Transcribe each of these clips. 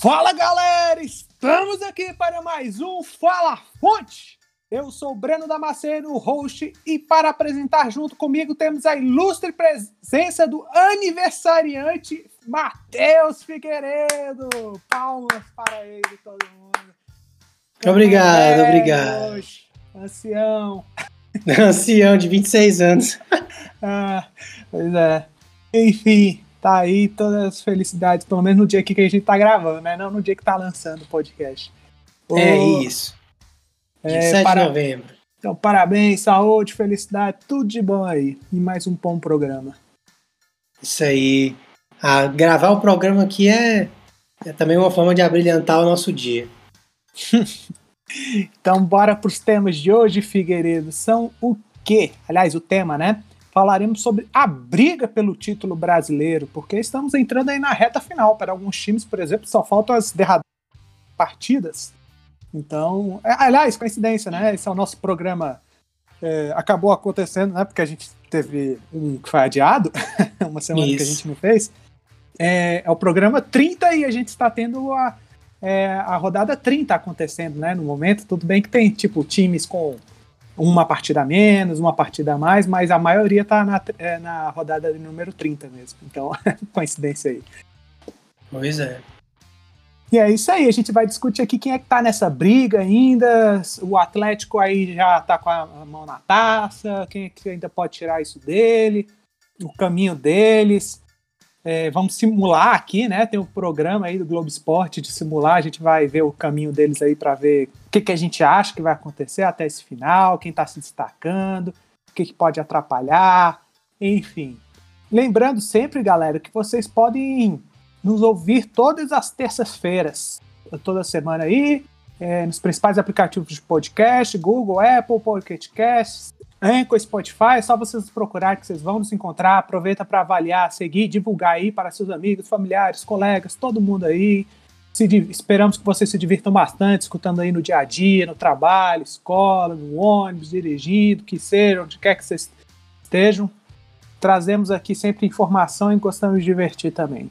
Fala galera, estamos aqui para mais um Fala Fonte. Eu sou o Breno Damasceno, host, e para apresentar junto comigo temos a ilustre presença do aniversariante Matheus Figueiredo. Palmas para ele, todo mundo. Obrigado, obrigado. Ancião. Ancião de 26 anos. ah, pois é. Enfim, tá aí todas as felicidades, pelo menos no dia que a gente tá gravando, né? Não no dia que tá lançando o podcast. É isso. É, 7 para... de novembro. Então, parabéns, saúde, felicidade, tudo de bom aí. E mais um bom programa. Isso aí. Ah, gravar o programa aqui é, é também uma forma de abrilhantar o nosso dia. então, bora para os temas de hoje, Figueiredo. São o quê? Aliás, o tema, né? Falaremos sobre a briga pelo título brasileiro, porque estamos entrando aí na reta final. Para alguns times, por exemplo, só faltam as derradeiras partidas. Então, é, aliás, coincidência, né? Esse é o nosso programa. É, acabou acontecendo, né? Porque a gente teve um que foi adiado, uma semana Isso. que a gente não fez. É, é, o programa 30 e a gente está tendo a, é, a rodada 30 acontecendo, né? No momento, tudo bem que tem, tipo, times com uma partida a menos, uma partida a mais, mas a maioria tá na, é, na rodada de número 30 mesmo. Então, coincidência aí. Pois é. E é isso aí, a gente vai discutir aqui quem é que tá nessa briga ainda. O Atlético aí já tá com a mão na taça, quem é que ainda pode tirar isso dele, o caminho deles. É, vamos simular aqui, né? Tem um programa aí do Globo Esporte de simular, a gente vai ver o caminho deles aí para ver o que, que a gente acha que vai acontecer até esse final, quem está se destacando, o que, que pode atrapalhar, enfim. Lembrando sempre, galera, que vocês podem nos ouvir todas as terças-feiras, toda semana aí, é, nos principais aplicativos de podcast, Google, Apple, Pocket Casts, Anchor, Spotify, é só vocês procurar que vocês vão nos encontrar. Aproveita para avaliar, seguir, divulgar aí para seus amigos, familiares, colegas, todo mundo aí. Esperamos que vocês se divirtam bastante, escutando aí no dia a dia, no trabalho, escola, no ônibus, dirigindo, que seja, onde quer que vocês estejam. Trazemos aqui sempre informação e gostamos de divertir também,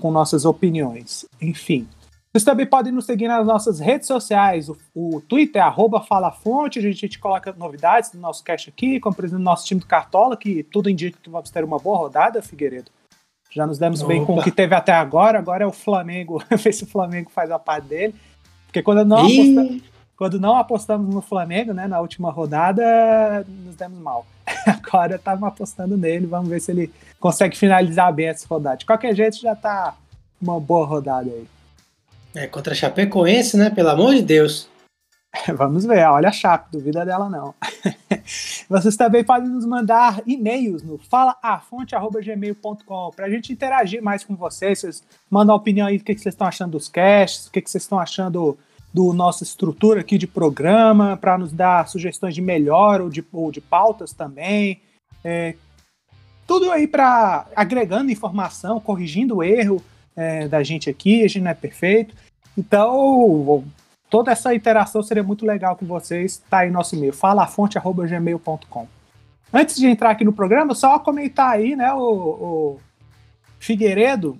com nossas opiniões. Enfim. Vocês também podem nos seguir nas nossas redes sociais. O, o Twitter é FalaFonte, a gente, coloca novidades do nosso cast aqui, como por exemplo nosso time do Cartola, que tudo indica que vamos ter uma boa rodada, Figueiredo. Já nos demos Opa. bem com o que teve até agora, agora é o Flamengo, ver se o Flamengo faz a parte dele. Porque quando não, apostamos, quando não apostamos no Flamengo, né, na última rodada, nos demos mal. Agora estamos apostando nele, vamos ver se ele consegue finalizar bem essa rodada. De qualquer jeito, já está uma boa rodada aí. É, contra a Chapecoense, né? Pelo amor de Deus. Vamos ver, olha a Chape, duvida dela não. Vocês também podem nos mandar e-mails no falaafonte.gmail.com para a gente interagir mais com vocês. Vocês mandam a opinião aí do que, vocês estão achando dos casts, o que, que vocês estão achando do nossa estrutura aqui de programa, para nos dar sugestões de melhor ou de, ou de pautas também. É, tudo aí para agregando informação, corrigindo o erro é, da gente aqui, a gente não é perfeito. Então, toda essa interação seria muito legal com vocês. Tá aí nosso e-mail, falafonte.gmail.com. Antes de entrar aqui no programa, só comentar aí, né, o, o Figueiredo,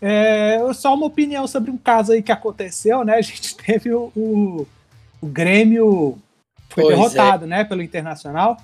é, só uma opinião sobre um caso aí que aconteceu, né? A gente teve o, o, o Grêmio foi pois derrotado, é. né, pelo Internacional.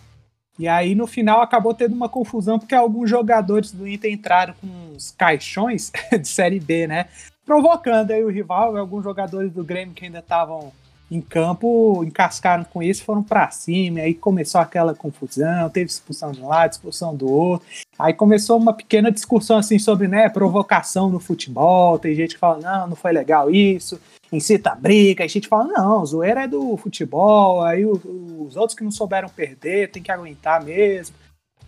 E aí, no final, acabou tendo uma confusão, porque alguns jogadores do Inter entraram com uns caixões de Série B, né? Provocando aí o rival, alguns jogadores do Grêmio que ainda estavam em campo encascaram com isso, foram para cima, aí começou aquela confusão, teve expulsão de um lado, expulsão do outro. Aí começou uma pequena discussão assim sobre, né, provocação no futebol. Tem gente que fala: "Não, não foi legal isso" incita a briga, a gente fala, não, zoeira é do futebol, aí os, os outros que não souberam perder tem que aguentar mesmo.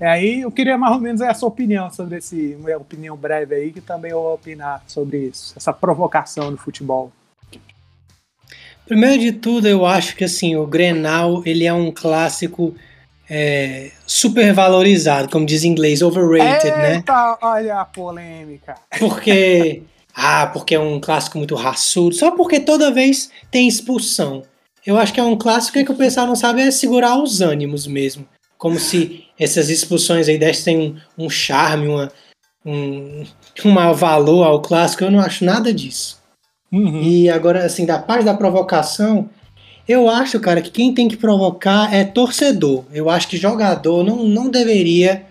E aí eu queria mais ou menos a sua opinião sobre esse, minha opinião breve aí, que também eu vou opinar sobre isso, essa provocação no futebol. Primeiro de tudo, eu acho que assim, o Grenal, ele é um clássico é, super valorizado, como diz em inglês, overrated, Eita, né? Eita, olha a polêmica. Porque ah, porque é um clássico muito raçudo, só porque toda vez tem expulsão. Eu acho que é um clássico que o pessoal não sabe é segurar os ânimos mesmo. Como se essas expulsões aí dessem um, um charme, uma, um, um mau valor ao clássico, eu não acho nada disso. Uhum. E agora, assim, da parte da provocação, eu acho, cara, que quem tem que provocar é torcedor. Eu acho que jogador não, não deveria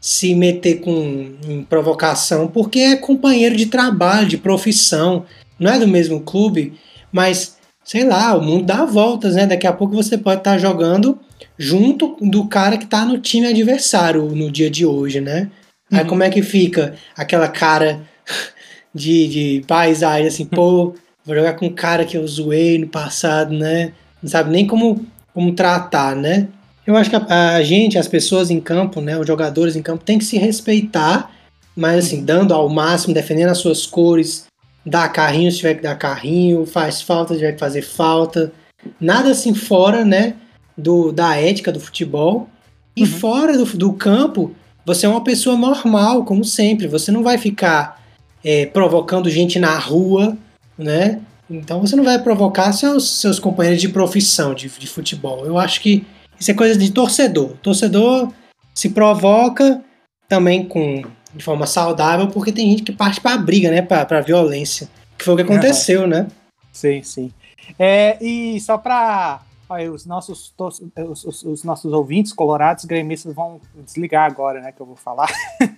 se meter com em provocação, porque é companheiro de trabalho, de profissão, não é do mesmo clube, mas sei lá, o mundo dá voltas, né? Daqui a pouco você pode estar jogando junto do cara que está no time adversário no dia de hoje, né? Uhum. Aí como é que fica aquela cara de, de paisagem assim, pô, vou jogar com um cara que eu zoei no passado, né? Não sabe nem como, como tratar, né? Eu acho que a, a gente, as pessoas em campo, né, os jogadores em campo, tem que se respeitar, mas assim, dando ao máximo, defendendo as suas cores, dá carrinho se tiver que dar carrinho, faz falta se tiver que fazer falta. Nada assim fora, né, do, da ética do futebol. E uhum. fora do, do campo, você é uma pessoa normal, como sempre. Você não vai ficar é, provocando gente na rua, né? Então você não vai provocar seus, seus companheiros de profissão de, de futebol. Eu acho que isso é coisa de torcedor. Torcedor se provoca também com de forma saudável, porque tem gente que parte para a briga, né, para violência, que foi o que aconteceu, uhum. né? Sim, sim. É, e só para Aí, os nossos, os, os, os, nossos ouvintes colorados gremistas vão desligar agora, né? Que eu vou falar.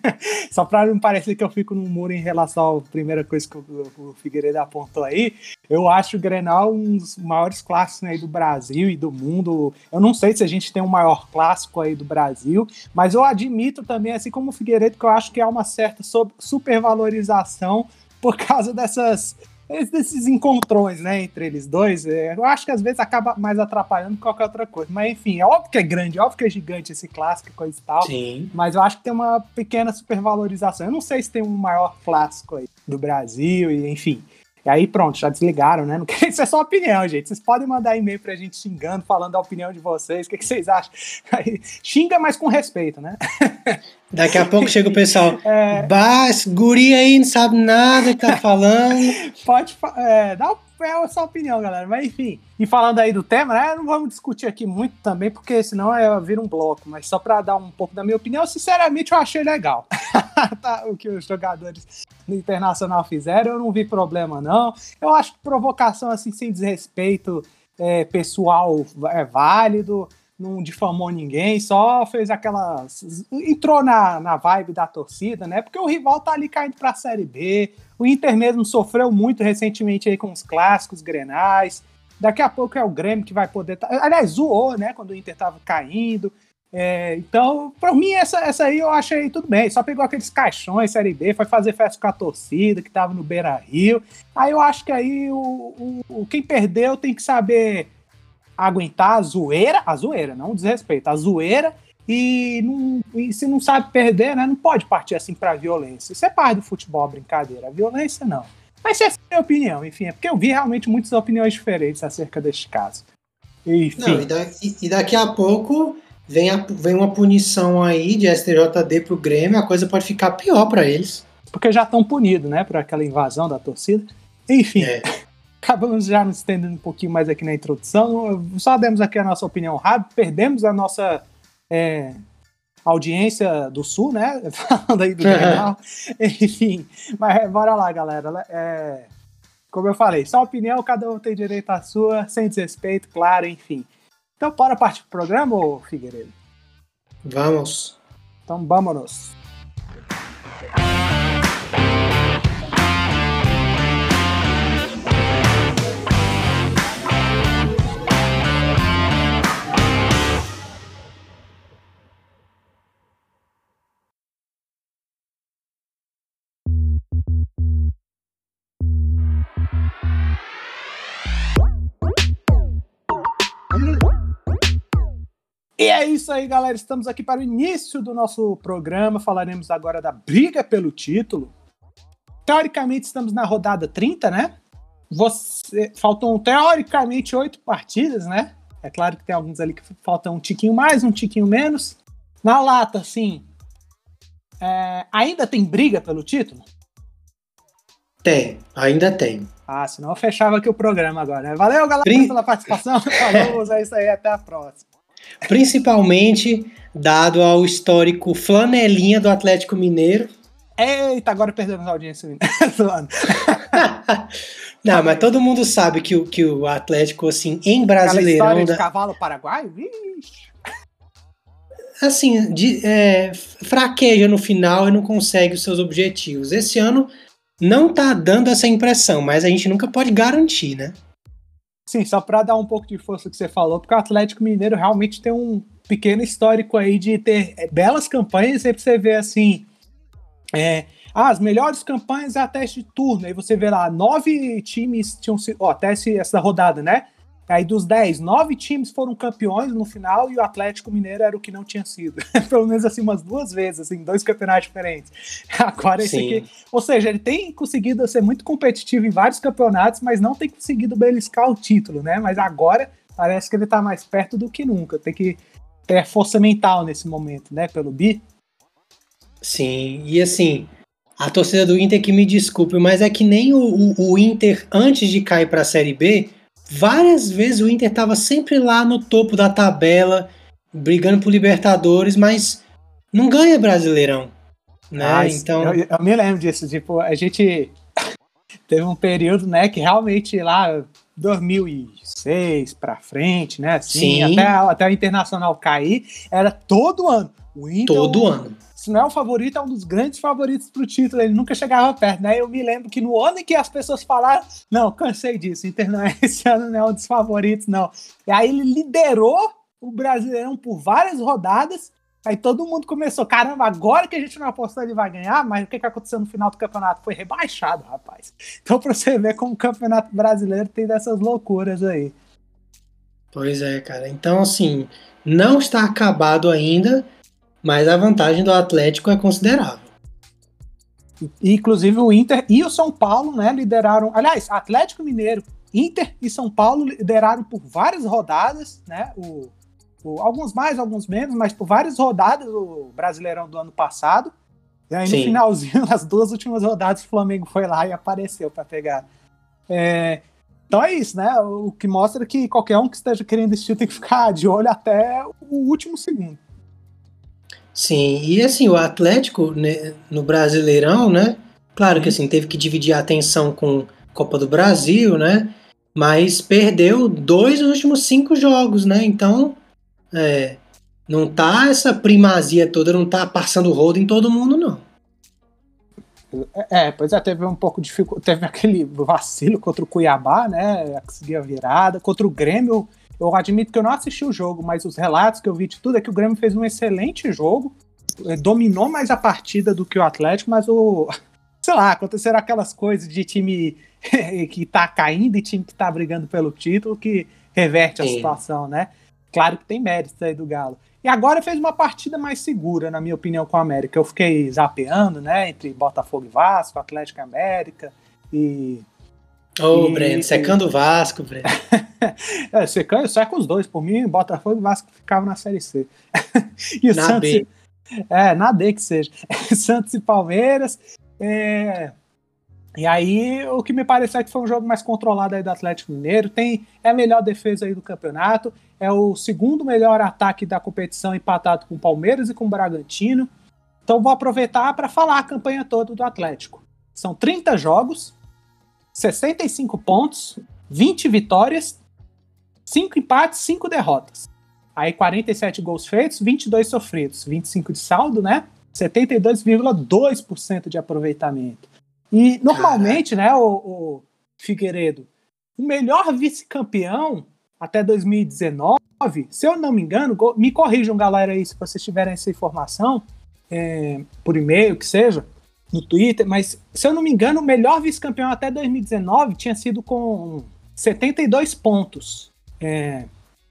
Só para não parecer que eu fico num muro em relação à primeira coisa que o, o Figueiredo apontou aí. Eu acho o Grenal um dos maiores clássicos aí do Brasil e do mundo. Eu não sei se a gente tem um maior clássico aí do Brasil, mas eu admito também, assim como o Figueiredo, que eu acho que há uma certa supervalorização por causa dessas desses encontrões, né, entre eles dois, é, eu acho que às vezes acaba mais atrapalhando que qualquer outra coisa. Mas enfim, é óbvio que é grande, é óbvio que é gigante esse clássico e coisa e tal. Sim. Mas eu acho que tem uma pequena supervalorização. Eu não sei se tem um maior clássico aí do Brasil, e enfim. E aí pronto, já desligaram, né? Não quer isso é só opinião, gente. Vocês podem mandar e-mail pra gente xingando, falando a opinião de vocês. O que, que vocês acham? Aí, xinga, mas com respeito, né? Daqui a pouco chega o pessoal. É... Esse guri aí não sabe nada que tá falando. Pode é, dar é a sua opinião, galera. Mas enfim. E falando aí do tema, né? Não vamos discutir aqui muito também, porque senão é vir um bloco. Mas só para dar um pouco da minha opinião, sinceramente, eu achei legal. tá, o que os jogadores no Internacional fizeram, eu não vi problema, não. Eu acho que provocação, assim, sem desrespeito é, pessoal é válido não difamou ninguém, só fez aquela. entrou na, na vibe da torcida, né? Porque o rival tá ali caindo pra Série B. O Inter mesmo sofreu muito recentemente aí com os clássicos grenais. Daqui a pouco é o Grêmio que vai poder. Tá... Aliás, zoou, né? Quando o Inter tava caindo. É, então, para mim, essa, essa aí eu achei tudo bem. Só pegou aqueles caixões Série B, foi fazer festa com a torcida que tava no Beira Rio. Aí eu acho que aí o, o, quem perdeu tem que saber aguentar a zoeira, a zoeira, não o desrespeito, a zoeira e, não, e se não sabe perder, né, não pode partir assim para violência. Isso é parte do futebol, brincadeira. A violência não. Mas essa é a minha opinião, enfim, é porque eu vi realmente muitas opiniões diferentes acerca deste caso. Enfim. Não, e, daqui, e daqui a pouco vem, a, vem uma punição aí de STJD pro Grêmio, a coisa pode ficar pior para eles. Porque já estão punidos, né, por aquela invasão da torcida. Enfim. É. acabamos já nos estendendo um pouquinho mais aqui na introdução. Só demos aqui a nossa opinião rápida, perdemos a nossa é, audiência do Sul, né? Falando aí do jornal. Enfim, mas bora lá, galera. É, como eu falei, só opinião, cada um tem direito à sua, sem desrespeito, claro, enfim. Então, bora partir pro programa, Figueiredo? Vamos. Então, vamos. E é isso aí, galera. Estamos aqui para o início do nosso programa. Falaremos agora da briga pelo título. Teoricamente, estamos na rodada 30, né? Você, faltam teoricamente oito partidas, né? É claro que tem alguns ali que faltam um tiquinho mais, um tiquinho menos. Na lata, sim. É, ainda tem briga pelo título? Tem, ainda tem. Ah, senão eu fechava aqui o programa agora. Né? Valeu, galera, Prin... pela participação. Falou, é isso aí, até a próxima. Principalmente dado ao histórico flanelinha do Atlético Mineiro. Eita, agora perdemos a audiência. Não, mas todo mundo sabe que o, que o Atlético, assim, em Brasileirão... Aquela história de cavalo paraguaio? Assim, de, é, fraqueja no final e não consegue os seus objetivos. Esse ano não tá dando essa impressão, mas a gente nunca pode garantir, né? Sim, só para dar um pouco de força que você falou, porque o Atlético Mineiro realmente tem um pequeno histórico aí de ter é, belas campanhas, aí você vê assim, é, ah, as melhores campanhas é a teste turno, aí você vê lá, nove times tinham sido, ó, até essa rodada, né? Aí dos 10, nove times foram campeões no final e o Atlético Mineiro era o que não tinha sido. Pelo menos assim umas duas vezes, assim, dois campeonatos diferentes. Agora esse Sim. aqui, ou seja, ele tem conseguido ser muito competitivo em vários campeonatos, mas não tem conseguido beliscar o título, né? Mas agora parece que ele tá mais perto do que nunca. Tem que ter força mental nesse momento, né, pelo bi. Sim, e assim, a torcida do Inter que me desculpe, mas é que nem o, o, o Inter antes de cair para a Série B, Várias vezes o Inter estava sempre lá no topo da tabela, brigando por Libertadores, mas não ganha Brasileirão. Né? Ah, então... Eu, eu, me lembro disso, tipo, a gente teve um período, né, que realmente lá 2006 para frente, né, assim, Sim. até, até o Internacional cair, era todo ano. O Inter, todo ano se não é o favorito, é um dos grandes favoritos pro título. Ele nunca chegava perto, né? Eu me lembro que no ano em que as pessoas falaram, não, cansei disso, Inter não é esse ano, não é um dos favoritos, não. E aí ele liderou o Brasileirão por várias rodadas. Aí todo mundo começou, caramba, agora que a gente não apostou ele vai ganhar, mas o que, que aconteceu no final do campeonato? Foi rebaixado, rapaz. Então pra você ver como o campeonato brasileiro tem dessas loucuras aí. Pois é, cara. Então, assim, não está acabado ainda, mas a vantagem do Atlético é considerável. Inclusive o Inter e o São Paulo, né, lideraram. Aliás, Atlético Mineiro, Inter e São Paulo lideraram por várias rodadas, né? O, o, alguns mais, alguns menos, mas por várias rodadas o Brasileirão do ano passado. E aí Sim. no finalzinho, nas duas últimas rodadas, o Flamengo foi lá e apareceu para pegar. É, então é isso, né? O que mostra que qualquer um que esteja querendo assistir tem que ficar de olho até o último segundo. Sim, e assim, o Atlético né, no Brasileirão, né? Claro que assim, teve que dividir a atenção com Copa do Brasil, né? Mas perdeu dois últimos cinco jogos, né? Então, é, não tá essa primazia toda, não tá passando rodo em todo mundo, não. É, pois é, teve um pouco de dificuldade, teve aquele vacilo contra o Cuiabá, né? Conseguir a virada. Contra o Grêmio, eu admito que eu não assisti o jogo, mas os relatos que eu vi de tudo é que o Grêmio fez um excelente jogo, eh, dominou mais a partida do que o Atlético, mas o. Sei lá, aconteceram aquelas coisas de time que tá caindo e time que tá brigando pelo título que reverte a Sim. situação, né? Claro que tem mérito aí do Galo. E agora fez uma partida mais segura, na minha opinião, com o América. Eu fiquei zapeando, né, entre Botafogo e Vasco, Atlético e América, e Ô, oh, Breno, secando o Vasco, Breno. é, secando, seca os dois. Por mim, Botafogo e Vasco ficavam na Série C. e o na Santos. B. É, na D que seja. Santos e Palmeiras. É... E aí, o que me pareceu é que foi um jogo mais controlado aí do Atlético Mineiro. Tem, é a melhor defesa aí do campeonato. É o segundo melhor ataque da competição, empatado com o Palmeiras e com o Bragantino. Então, vou aproveitar para falar a campanha toda do Atlético. São 30 jogos, 65 pontos, 20 vitórias, 5 empates, 5 derrotas. Aí 47 gols feitos, 22 sofridos, 25 de saldo, né? 72,2% de aproveitamento. E normalmente, né, o, o Figueiredo, o melhor vice-campeão até 2019, se eu não me engano, me corrijam, galera, aí, se vocês tiverem essa informação, é, por e-mail, que seja, no Twitter, mas se eu não me engano, o melhor vice-campeão até 2019 tinha sido com 72 pontos. É,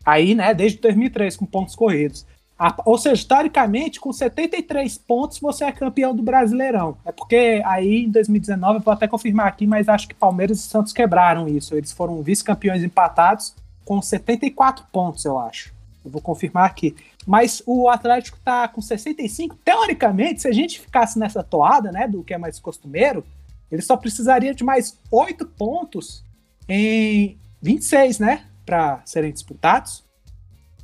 aí, né, desde 2003, com pontos corridos. A, ou seja, historicamente, com 73 pontos, você é campeão do Brasileirão. É porque aí em 2019, eu vou até confirmar aqui, mas acho que Palmeiras e Santos quebraram isso. Eles foram vice-campeões empatados com 74 pontos, eu acho. Eu vou confirmar aqui. Mas o Atlético tá com 65. Teoricamente, se a gente ficasse nessa toada, né, do que é mais costumeiro, ele só precisaria de mais 8 pontos em 26, né, para serem disputados.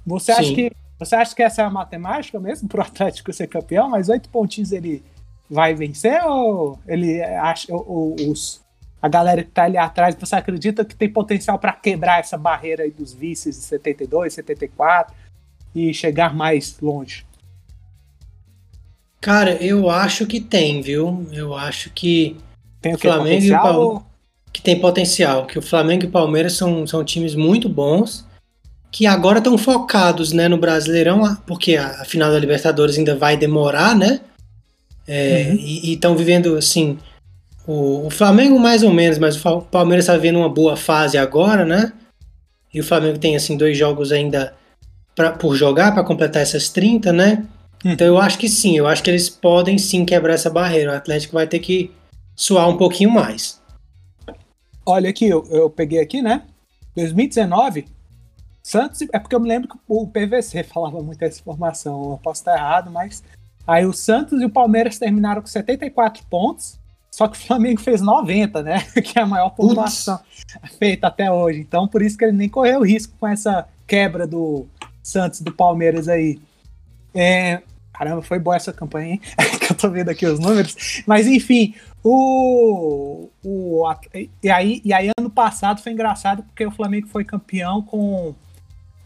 Você acha que você acha que essa é a matemática mesmo para o Atlético ser campeão? Mas oito pontinhos ele vai vencer ou ele acha ou, os a galera que tá ali atrás, você acredita que tem potencial para quebrar essa barreira aí dos vices de 72, 74 e chegar mais longe? Cara, eu acho que tem, viu? Eu acho que tem o Flamengo e o Palmeiras que tem potencial, que o Flamengo e o Palmeiras são, são times muito bons que agora estão focados né, no Brasileirão, porque a, a, final da Libertadores ainda vai demorar, né? É, uhum. E estão vivendo assim. O, o, Flamengo mais ou menos, mas o Palmeiras está vivendo uma boa fase agora, né? E o Flamengo tem assim dois jogos ainda pra, por jogar para completar essas 30, né? Uhum. Então eu acho que sim, eu acho que eles podem sim quebrar essa barreira. O Atlético vai ter que suar um pouquinho mais. Olha aqui, eu, eu peguei aqui, né? 2019, Santos, é porque eu me lembro que o PVC falava muito essa informação, eu posso estar errado, mas aí o Santos e o Palmeiras terminaram com 74 pontos, só que o Flamengo fez 90, né? Que é a maior pontuação feita até hoje. Então, por isso que ele nem correu risco com essa quebra do Santos do Palmeiras aí. É, caramba, foi boa essa campanha, hein? que eu tô vendo aqui os números. Mas enfim, o, o e aí e aí ano passado foi engraçado porque o Flamengo foi campeão com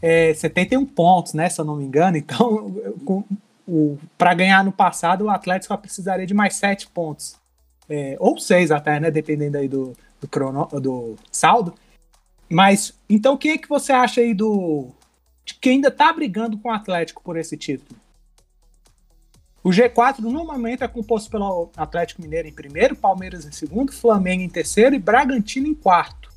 é, 71 pontos, né? Se eu não me engano. Então, para ganhar no passado, o Atlético precisaria de mais 7 pontos. É, ou 6 até, né? Dependendo aí do, do, crono, do saldo. Mas, então, quem é que você acha aí do. De que ainda tá brigando com o Atlético por esse título? O G4 normalmente é composto pelo Atlético Mineiro em primeiro, Palmeiras em segundo, Flamengo em terceiro e Bragantino em quarto.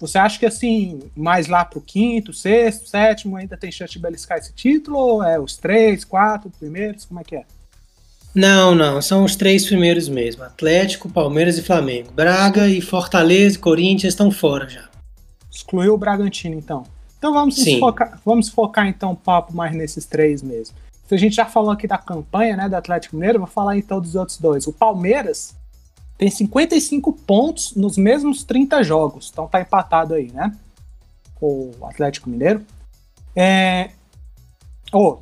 Você acha que assim, mais lá pro quinto, sexto, sétimo, ainda tem chance de beliscar esse título? Ou é os três, quatro primeiros? Como é que é? Não, não, são os três primeiros mesmo: Atlético, Palmeiras e Flamengo. Braga e Fortaleza e Corinthians estão fora já. Excluiu o Bragantino, então. Então vamos focar, vamos focar então o papo mais nesses três mesmo. Se a gente já falou aqui da campanha, né, do Atlético Mineiro, vou falar então dos outros dois. O Palmeiras tem 55 pontos nos mesmos 30 jogos. Então tá empatado aí, né? Com o Atlético Mineiro. É... Oh,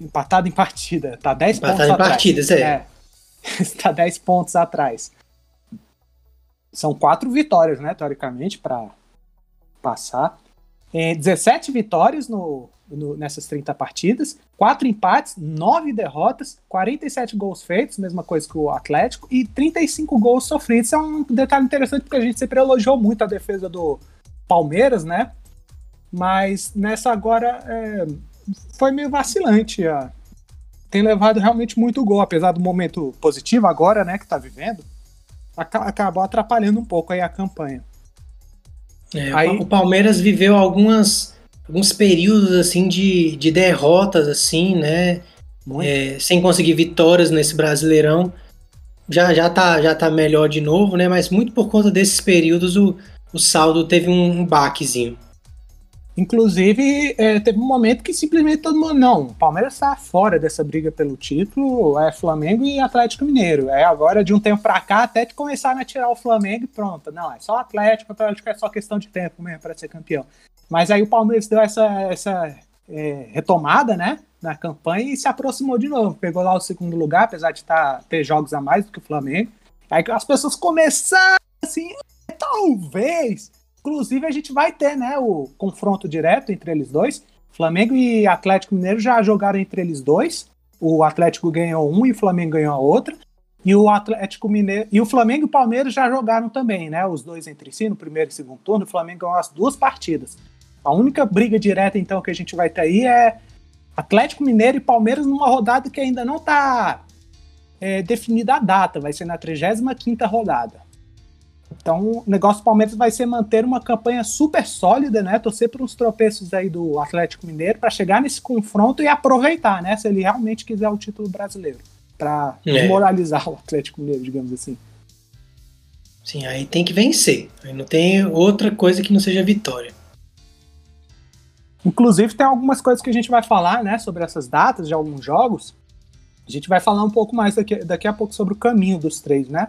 empatado em partida. Tá 10 empatado pontos em atrás. partidas, é. é. Está 10 pontos atrás. São quatro vitórias, né? Teoricamente, para passar. É, 17 vitórias no, no, nessas 30 partidas, quatro empates, nove derrotas, 47 gols feitos, mesma coisa que o Atlético, e 35 gols sofridos. Isso é um detalhe interessante porque a gente sempre elogiou muito a defesa do Palmeiras, né? Mas nessa agora é, foi meio vacilante. Ó. Tem levado realmente muito gol, apesar do momento positivo agora, né, que tá vivendo, acabou atrapalhando um pouco aí a campanha. É, aí, o Palmeiras viveu algumas alguns períodos assim de, de derrotas assim, né? É, sem conseguir vitórias nesse Brasileirão. Já já tá já tá melhor de novo, né? Mas muito por conta desses períodos o, o saldo teve um baquezinho. Inclusive, é, teve um momento que simplesmente todo mundo, não, o Palmeiras está fora dessa briga pelo título, é Flamengo e Atlético Mineiro. É agora, de um tempo para cá, até que começaram a tirar o Flamengo e pronto. Não, é só Atlético, Atlético é só questão de tempo mesmo para ser campeão. Mas aí o Palmeiras deu essa, essa é, retomada, né? Na campanha e se aproximou de novo. Pegou lá o segundo lugar, apesar de tá, ter jogos a mais do que o Flamengo. Aí as pessoas começaram assim, talvez. Inclusive, a gente vai ter, né, o confronto direto entre eles dois. Flamengo e Atlético Mineiro já jogaram entre eles dois. O Atlético ganhou um e o Flamengo ganhou a outra. E o Atlético Mineiro e o Flamengo e o Palmeiras já jogaram também, né? Os dois entre si no primeiro e segundo turno. O Flamengo ganhou as duas partidas. A única briga direta, então, que a gente vai ter aí é Atlético Mineiro e Palmeiras numa rodada que ainda não está é, definida a data, vai ser na 35 rodada. Então, o negócio do Palmeiras vai ser manter uma campanha super sólida, né? Torcer por uns tropeços aí do Atlético Mineiro para chegar nesse confronto e aproveitar, né? Se ele realmente quiser o título brasileiro, para é. desmoralizar o Atlético Mineiro, digamos assim. Sim, aí tem que vencer. Aí não tem outra coisa que não seja vitória. Inclusive, tem algumas coisas que a gente vai falar, né, sobre essas datas de alguns jogos. A gente vai falar um pouco mais daqui, daqui a pouco sobre o caminho dos três, né?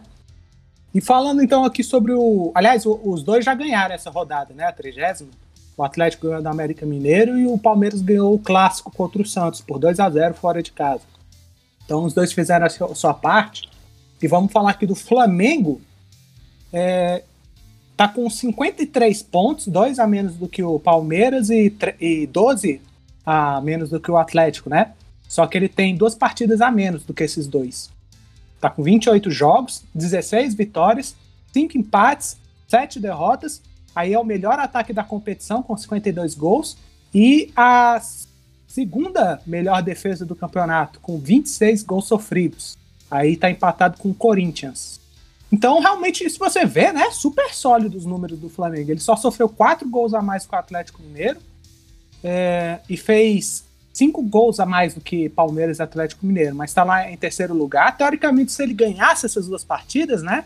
E falando então aqui sobre o. Aliás, os dois já ganharam essa rodada, né? A trigésima. O Atlético ganhou da América Mineiro e o Palmeiras ganhou o clássico contra o Santos por 2 a 0 fora de casa. Então os dois fizeram a sua parte. E vamos falar aqui do Flamengo. É, tá com 53 pontos, dois a menos do que o Palmeiras e, e 12 a menos do que o Atlético, né? Só que ele tem duas partidas a menos do que esses dois. Tá com 28 jogos, 16 vitórias, 5 empates, 7 derrotas. Aí é o melhor ataque da competição, com 52 gols. E a segunda melhor defesa do campeonato, com 26 gols sofridos. Aí tá empatado com o Corinthians. Então, realmente, se você vê, né, super sólido os números do Flamengo. Ele só sofreu 4 gols a mais que o Atlético Mineiro é, e fez 5 gols a mais do que Palmeiras e Atlético Mineiro, mas está lá em terceiro lugar. Teoricamente, se ele ganhasse essas duas partidas, né,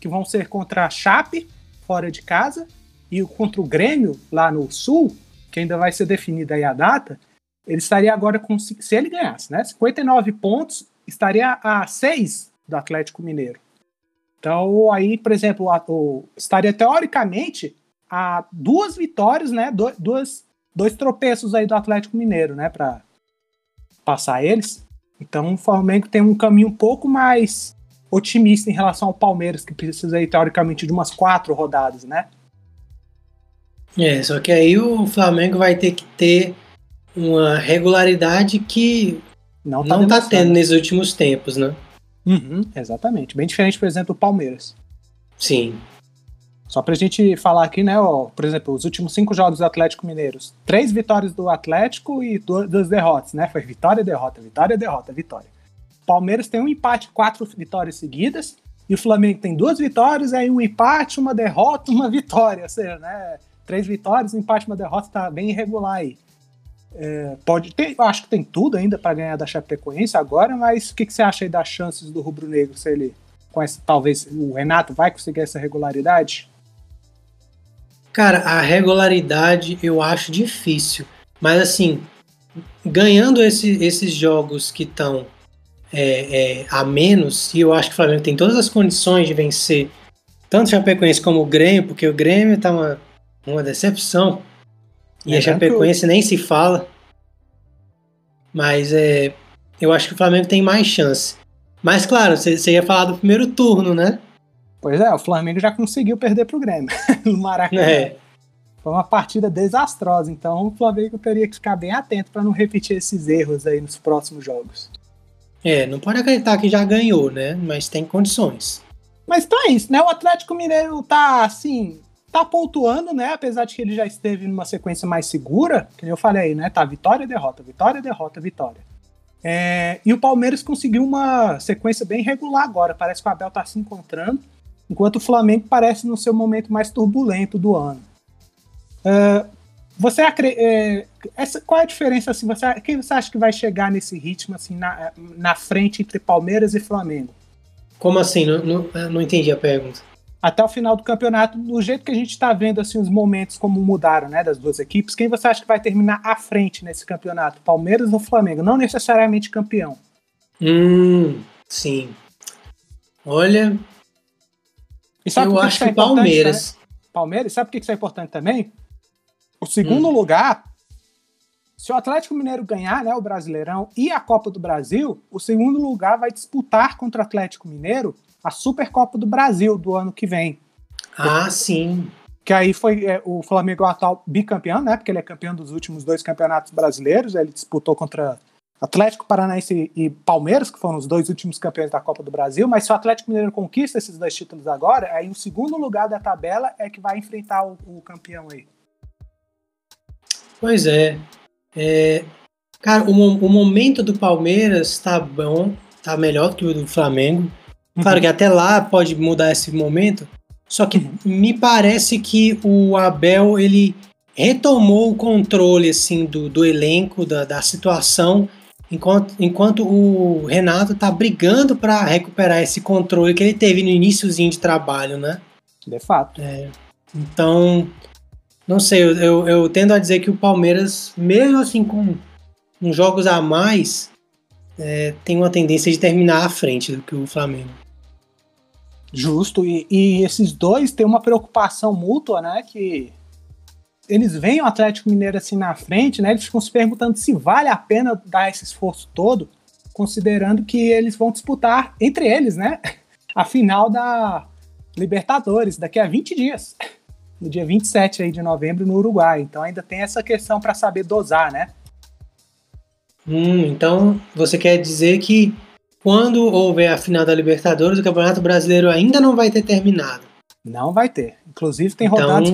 que vão ser contra a Chape, fora de casa, e contra o Grêmio, lá no Sul, que ainda vai ser definida aí a data, ele estaria agora com, se ele ganhasse, né, 59 pontos estaria a 6 do Atlético Mineiro. Então, aí, por exemplo, a, o, estaria teoricamente a duas vitórias, né? Do, duas, dois tropeços aí do Atlético Mineiro, né? Para passar eles. Então, o Flamengo tem um caminho um pouco mais otimista em relação ao Palmeiras, que precisa aí, teoricamente, de umas quatro rodadas, né? É, só que aí o Flamengo vai ter que ter uma regularidade que não tá, não tá tendo nesses últimos tempos, né? Uhum, exatamente. Bem diferente, por exemplo, do Palmeiras. Sim. Só pra gente falar aqui, né, ó, por exemplo, os últimos cinco jogos do Atlético Mineiros. Três vitórias do Atlético e duas derrotas, né? Foi vitória, derrota, vitória, derrota, vitória. Palmeiras tem um empate, quatro vitórias seguidas. E o Flamengo tem duas vitórias, aí um empate, uma derrota, uma vitória. Ou seja, né? Três vitórias, um empate, uma derrota, tá bem irregular aí. É, pode ter, acho que tem tudo ainda para ganhar da Chapecoense agora, mas o que, que, você acha aí das chances do Rubro Negro se ele com essa, talvez o Renato vai conseguir essa regularidade? Cara, a regularidade eu acho difícil, mas assim, ganhando esse, esses jogos que estão é, é, a menos, e eu acho que o Flamengo tem todas as condições de vencer tanto o Chapecoense como o Grêmio, porque o Grêmio tá uma, uma decepção. E é a Chapecoense nem se fala. Mas é, eu acho que o Flamengo tem mais chance. Mas claro, você ia falar do primeiro turno, né? Pois é, o Flamengo já conseguiu perder pro Grêmio no Maracanã. É. Foi uma partida desastrosa, então o Flamengo teria que ficar bem atento para não repetir esses erros aí nos próximos jogos. É, não pode acreditar que já ganhou, né? Mas tem condições. Mas então é isso, né? O Atlético Mineiro tá assim, tá pontuando, né? Apesar de que ele já esteve numa sequência mais segura, que eu falei aí, né? Tá vitória, derrota, vitória, derrota, vitória. É, e o Palmeiras conseguiu uma sequência bem regular agora. Parece que o Abel tá se encontrando, enquanto o Flamengo parece no seu momento mais turbulento do ano. É, você é, essa, qual é a diferença assim? Você, quem você acha que vai chegar nesse ritmo assim na, na frente entre Palmeiras e Flamengo? Como assim? Não, não, não entendi a pergunta até o final do campeonato, do jeito que a gente está vendo assim os momentos como mudaram, né, das duas equipes, quem você acha que vai terminar à frente nesse campeonato? Palmeiras ou Flamengo? Não necessariamente campeão. Hum, sim. Olha, eu acho que, é Palmeiras. Né? Palmeiras, sabe por que isso é importante também? O segundo hum. lugar, se o Atlético Mineiro ganhar, né, o Brasileirão e a Copa do Brasil, o segundo lugar vai disputar contra o Atlético Mineiro a Supercopa do Brasil do ano que vem. Ah, sim. Que aí foi é, o Flamengo é atual bicampeão, né? Porque ele é campeão dos últimos dois campeonatos brasileiros. Ele disputou contra Atlético Paranaense e Palmeiras, que foram os dois últimos campeões da Copa do Brasil. Mas se o Atlético Mineiro conquista esses dois títulos agora, aí o segundo lugar da tabela é que vai enfrentar o, o campeão aí. Pois é. é cara, o, o momento do Palmeiras tá bom, tá melhor do que o do Flamengo. Claro que até lá pode mudar esse momento, só que uhum. me parece que o Abel ele retomou o controle assim do, do elenco, da, da situação, enquanto, enquanto o Renato tá brigando para recuperar esse controle que ele teve no iníciozinho de trabalho, né? De fato. É, então, não sei, eu, eu, eu, tendo a dizer que o Palmeiras, mesmo assim com, com jogos a mais, é, tem uma tendência de terminar à frente do que o Flamengo. Justo, e, e, esses dois têm uma preocupação mútua, né? Que eles veem o Atlético Mineiro assim na frente, né? Eles ficam se perguntando se vale a pena dar esse esforço todo. considerando que eles vão disputar entre eles, né? A final da Libertadores daqui a 20 dias, no dia 27 aí de novembro no Uruguai. Então ainda tem essa questão para saber dosar, né? Hum, então você quer dizer que quando houver a final da Libertadores, o Campeonato Brasileiro ainda não vai ter terminado? Não vai ter. Inclusive tem então... rodadas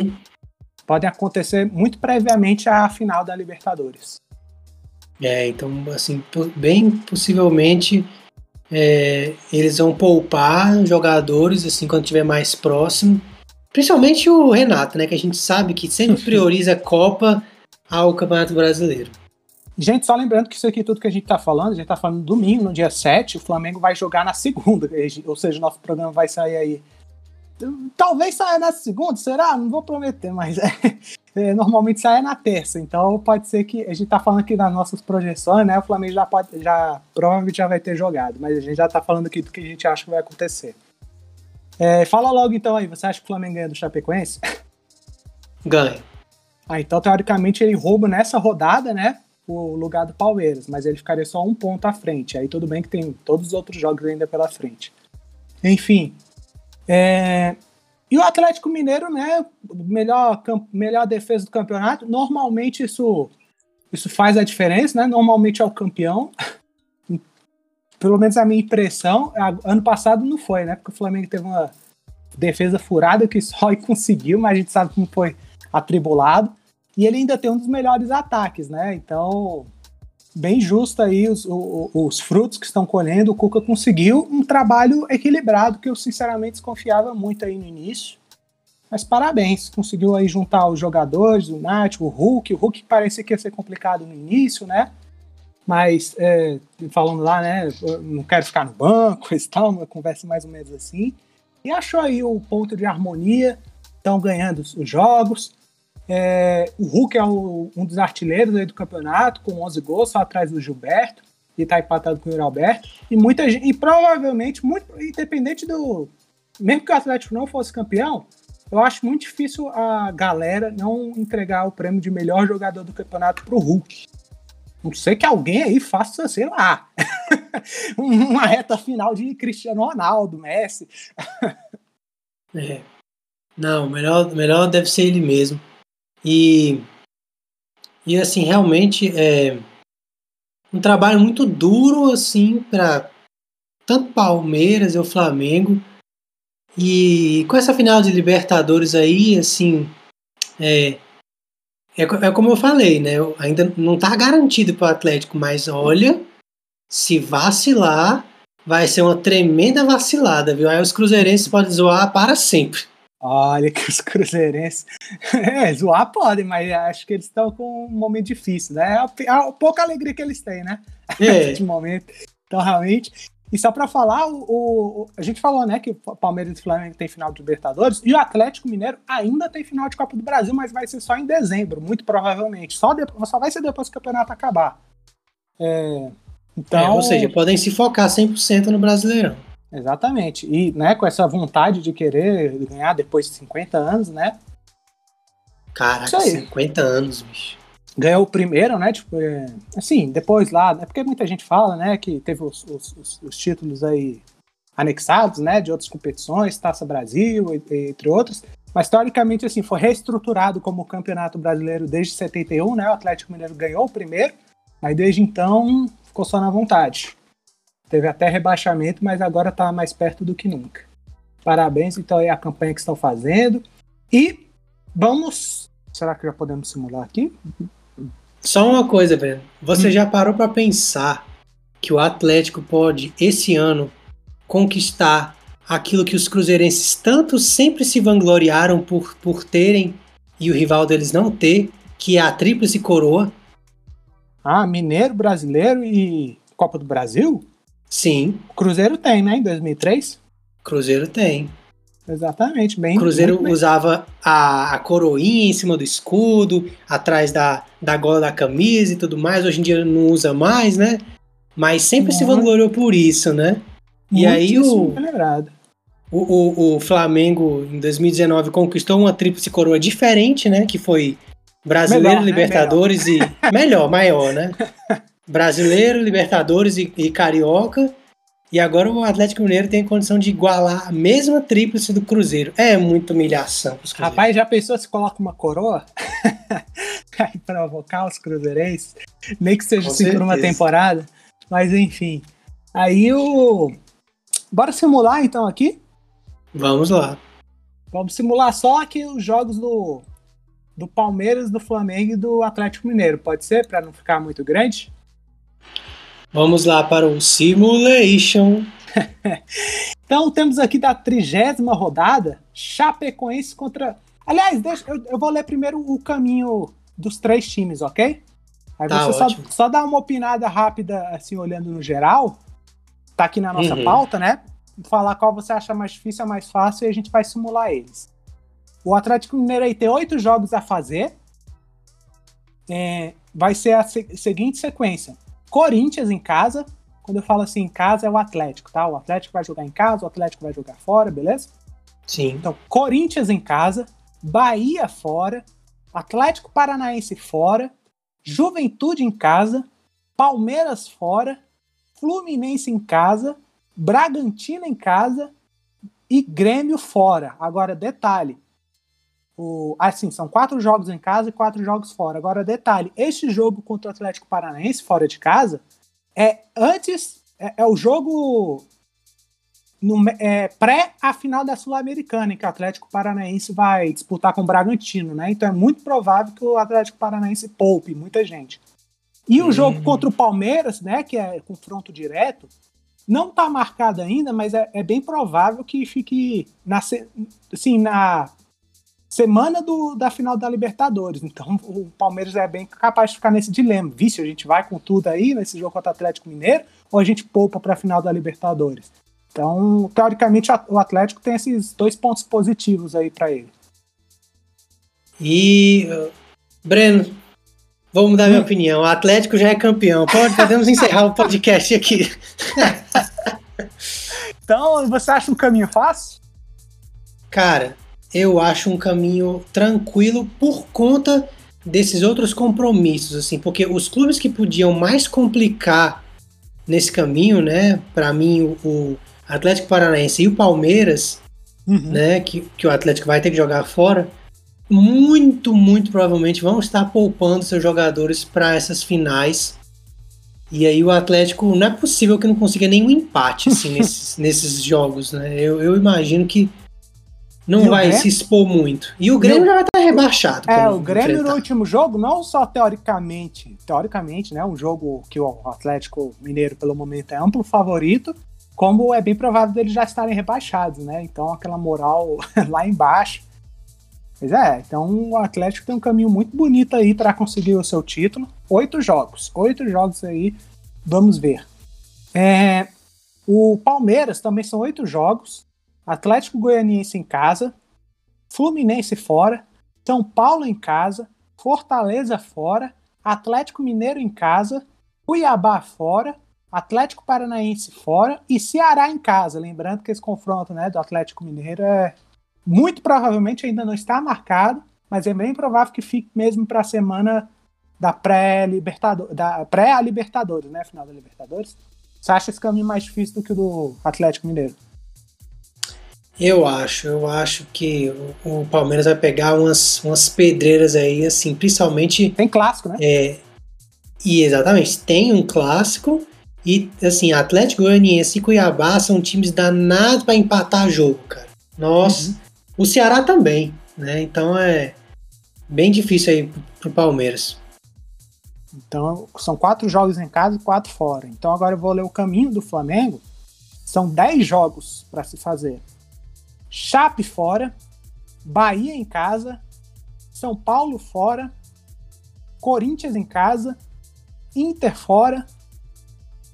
podem acontecer muito previamente à final da Libertadores. É, então, assim, bem possivelmente é, eles vão poupar jogadores, assim, quando tiver mais próximo. Principalmente o Renato, né? Que a gente sabe que sempre prioriza a Copa ao Campeonato Brasileiro. Gente, só lembrando que isso aqui, tudo que a gente tá falando, a gente tá falando domingo, no dia 7, o Flamengo vai jogar na segunda, ou seja, o nosso programa vai sair aí Talvez saia na segunda, será? Não vou prometer, mas é, é, normalmente sai na terça. Então pode ser que a gente tá falando aqui das nossas projeções, né? O Flamengo já pode, já provavelmente já vai ter jogado, mas a gente já tá falando aqui do que a gente acha que vai acontecer. É, fala logo então aí, você acha que o Flamengo ganha do Chapecoense? Ganha. Ah, então teoricamente ele rouba nessa rodada, né? O lugar do Palmeiras, mas ele ficaria só um ponto à frente. Aí tudo bem que tem todos os outros jogos ainda pela frente. Enfim, é, e o Atlético Mineiro, né? Melhor, melhor defesa do campeonato. Normalmente isso, isso faz a diferença, né? Normalmente é o campeão. Pelo menos a minha impressão. Ano passado não foi, né? Porque o Flamengo teve uma defesa furada que só conseguiu, mas a gente sabe como foi atribulado. E ele ainda tem um dos melhores ataques, né? Então bem justo aí os, os, os, frutos que estão colhendo. O Cuca conseguiu um trabalho equilibrado que eu sinceramente desconfiava muito aí no início. Mas parabéns, conseguiu aí juntar os jogadores, o Nath, o Hulk. O Hulk parecia que ia ser complicado no início, né? Mas é, falando lá, né? Não quero ficar no banco e tal, uma conversa mais ou menos assim. E achou aí o ponto de harmonia, estão ganhando os jogos. É, o Hulk é o, um dos artilheiros do campeonato, com 11 gols, só atrás do Gilberto, e está empatado com o Yuri Alberto. E muita e provavelmente, muito independente do. Mesmo que o Atlético não fosse campeão, eu acho muito difícil a galera não entregar o prêmio de melhor jogador do campeonato pro Hulk. Não sei que alguém aí faça, sei lá, uma reta final de Cristiano Ronaldo, Messi. é. Não, melhor, melhor deve ser ele mesmo. E, e assim, realmente é um trabalho muito duro assim para tanto Palmeiras e o Flamengo. E com essa final de Libertadores aí, assim, é, é, é como eu falei, né? Ainda não tá garantido para o Atlético, mas olha, se vacilar, vai ser uma tremenda vacilada, viu? Aí os cruzeirenses podem zoar para sempre. Olha que os cruzeirenses. É, zoar podem, mas acho que eles estão com um momento difícil, né? É a, a pouca alegria que eles têm, né? É. Momento. Então, realmente. E só para falar, o, o, a gente falou, né, que o Palmeiras e o Flamengo tem final de Libertadores e o Atlético Mineiro ainda tem final de Copa do Brasil, mas vai ser só em dezembro, muito provavelmente. Só, de, só vai ser depois que o campeonato acabar. É, então, é, ou seja, podem se focar 100% no Brasileirão. Exatamente. E né, com essa vontade de querer ganhar depois de 50 anos, né? Caraca, 50 anos, bicho. Ganhou o primeiro, né? Tipo, é, assim, depois lá, é porque muita gente fala, né, que teve os, os, os, títulos aí anexados, né, de outras competições, Taça Brasil, entre outros. Mas, teoricamente, assim, foi reestruturado como Campeonato Brasileiro desde 71, né? O Atlético Mineiro ganhou o primeiro, aí desde então ficou só na vontade. Teve até rebaixamento, mas agora está mais perto do que nunca. Parabéns, então, aí a campanha que estão fazendo. E vamos. Será que já podemos simular aqui? Só uma coisa, velho. Você hum. já parou para pensar que o Atlético pode, esse ano, conquistar aquilo que os cruzeirenses tanto sempre se vangloriaram por, por terem e o rival deles não ter, que é a Tríplice Coroa? Ah, Mineiro, Brasileiro e Copa do Brasil? Sim. Cruzeiro tem, né? Em 2003? Cruzeiro tem. Exatamente, bem. Cruzeiro usava a, a coroinha em cima do escudo, atrás da, da gola da camisa e tudo mais. Hoje em dia não usa mais, né? Mas sempre se vangloriou por isso, né? E aí o, o, o, o, Flamengo em 2019 conquistou uma tríplice coroa diferente, né? Que foi Brasileiro, melhor, né? Libertadores né? melhor. e melhor, maior, né? Brasileiro, Libertadores e, e Carioca. E agora o Atlético Mineiro tem condição de igualar a mesma tríplice do Cruzeiro. É muita humilhação. Rapaz, já pensou se coloca uma coroa? Aí provocar os cruzeirenses? Nem que seja assim por uma temporada. Mas enfim. Aí o. Bora simular então aqui? Vamos lá. Vamos simular só aqui os jogos do, do Palmeiras, do Flamengo e do Atlético Mineiro. Pode ser? Para não ficar muito grande? Vamos lá para o Simulation. então temos aqui da trigésima rodada, Chapecoense contra. Aliás, deixa, eu, eu, vou ler primeiro o caminho dos três times, ok? Aí tá você só, só, dá uma opinada rápida, assim, olhando no geral. Tá aqui na nossa uhum. pauta, né? Falar qual você acha mais difícil, mais fácil, e a gente vai simular eles. O Atlético Mineiro aí tem oito jogos a fazer. É, vai ser a se seguinte sequência: Corinthians em casa. Quando eu falo assim em casa, é o Atlético, tá? O Atlético vai jogar em casa, o Atlético vai jogar fora, beleza? Sim. Então, Corinthians em casa, Bahia fora, Atlético Paranaense fora, Juventude em casa, Palmeiras fora, Fluminense em casa, Bragantino em casa e Grêmio fora. Agora, detalhe: o, assim, são quatro jogos em casa e quatro jogos fora. Agora, detalhe: este jogo contra o Atlético Paranaense, fora de casa, é antes. É, é o jogo no, é, pré a final da Sul-Americana, em que o Atlético Paranaense vai disputar com o Bragantino, né? Então é muito provável que o Atlético Paranaense poupe muita gente. E o jogo contra o Palmeiras, né, que é confronto direto, não está marcado ainda, mas é, é, bem provável que fique na, assim, na semana do, da final da Libertadores. Então o Palmeiras é bem capaz de ficar nesse dilema. Vice, a gente vai com tudo aí nesse jogo contra o Atlético Mineiro ou a gente poupa para a final da Libertadores? Então, teoricamente, o Atlético tem esses dois pontos positivos aí para ele. E, Breno, vou mudar minha hum. opinião. O Atlético já é campeão. Pode, podemos encerrar o podcast aqui. então, você acha um caminho fácil? Cara, eu acho um caminho tranquilo por conta desses outros compromissos, assim, porque os clubes que podiam mais complicar nesse caminho, né, para mim o Atlético Paranaense e o Palmeiras, uhum. né, que, que o Atlético vai ter que jogar fora, muito, muito provavelmente vão estar poupando seus jogadores para essas finais. E aí o Atlético não é possível que não consiga nenhum empate assim, nesses, nesses jogos, né? Eu, eu imagino que não vai Grêmio? se expor muito. E o Grêmio já vai estar rebaixado. É, o Grêmio enfrentar. no último jogo, não só teoricamente, teoricamente, né, um jogo que o Atlético Mineiro pelo momento é amplo favorito, como é bem provável deles já estarem rebaixados, né? Então aquela moral lá embaixo. Pois é, então o Atlético tem um caminho muito bonito aí para conseguir o seu título. Oito jogos, oito jogos aí, vamos ver. É, o Palmeiras também são oito jogos. Atlético Goianiense em casa, Fluminense fora, São Paulo em casa, Fortaleza fora, Atlético Mineiro em casa, Cuiabá fora, Atlético Paranaense fora e Ceará em casa. Lembrando que esse confronto né, do Atlético Mineiro é muito provavelmente ainda não está marcado, mas é bem provável que fique mesmo para a semana da pré-Libertadores, da pré-Libertadores, né, final da Libertadores. Você acha esse caminho mais difícil do que o do Atlético Mineiro? Eu acho, eu acho que o, Palmeiras vai pegar umas, umas pedreiras aí, assim, principalmente. Tem clássico, né? É, e exatamente, tem um clássico. E assim, Atlético Goianiense e Cuiabá são times danados para empatar jogo, cara. Nossa. Uhum. O Ceará também, né? Então é bem difícil aí pro Palmeiras. Então, são quatro jogos em casa e quatro fora. Então, agora eu vou ler o caminho do Flamengo. São dez jogos para se fazer. Chape fora, Bahia em casa, São Paulo fora, Corinthians em casa, Inter fora,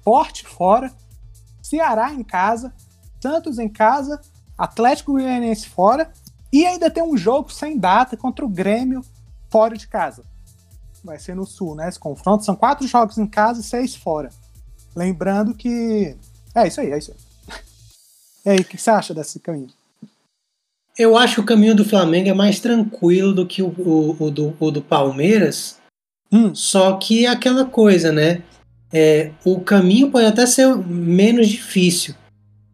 Porte fora, Ceará em casa, Santos em casa, Atlético Goianiense fora e ainda tem um jogo sem data contra o Grêmio fora de casa. Vai ser no Sul, né? Esse confronto. São quatro jogos em casa e seis fora. Lembrando que. É isso aí, é isso aí. E aí, o que você acha desse caminho? Eu acho que o caminho do Flamengo é mais tranquilo do que o, o, o do, o do Palmeiras. Hum. Só que é aquela coisa, né? é, o caminho pode até ser menos difícil,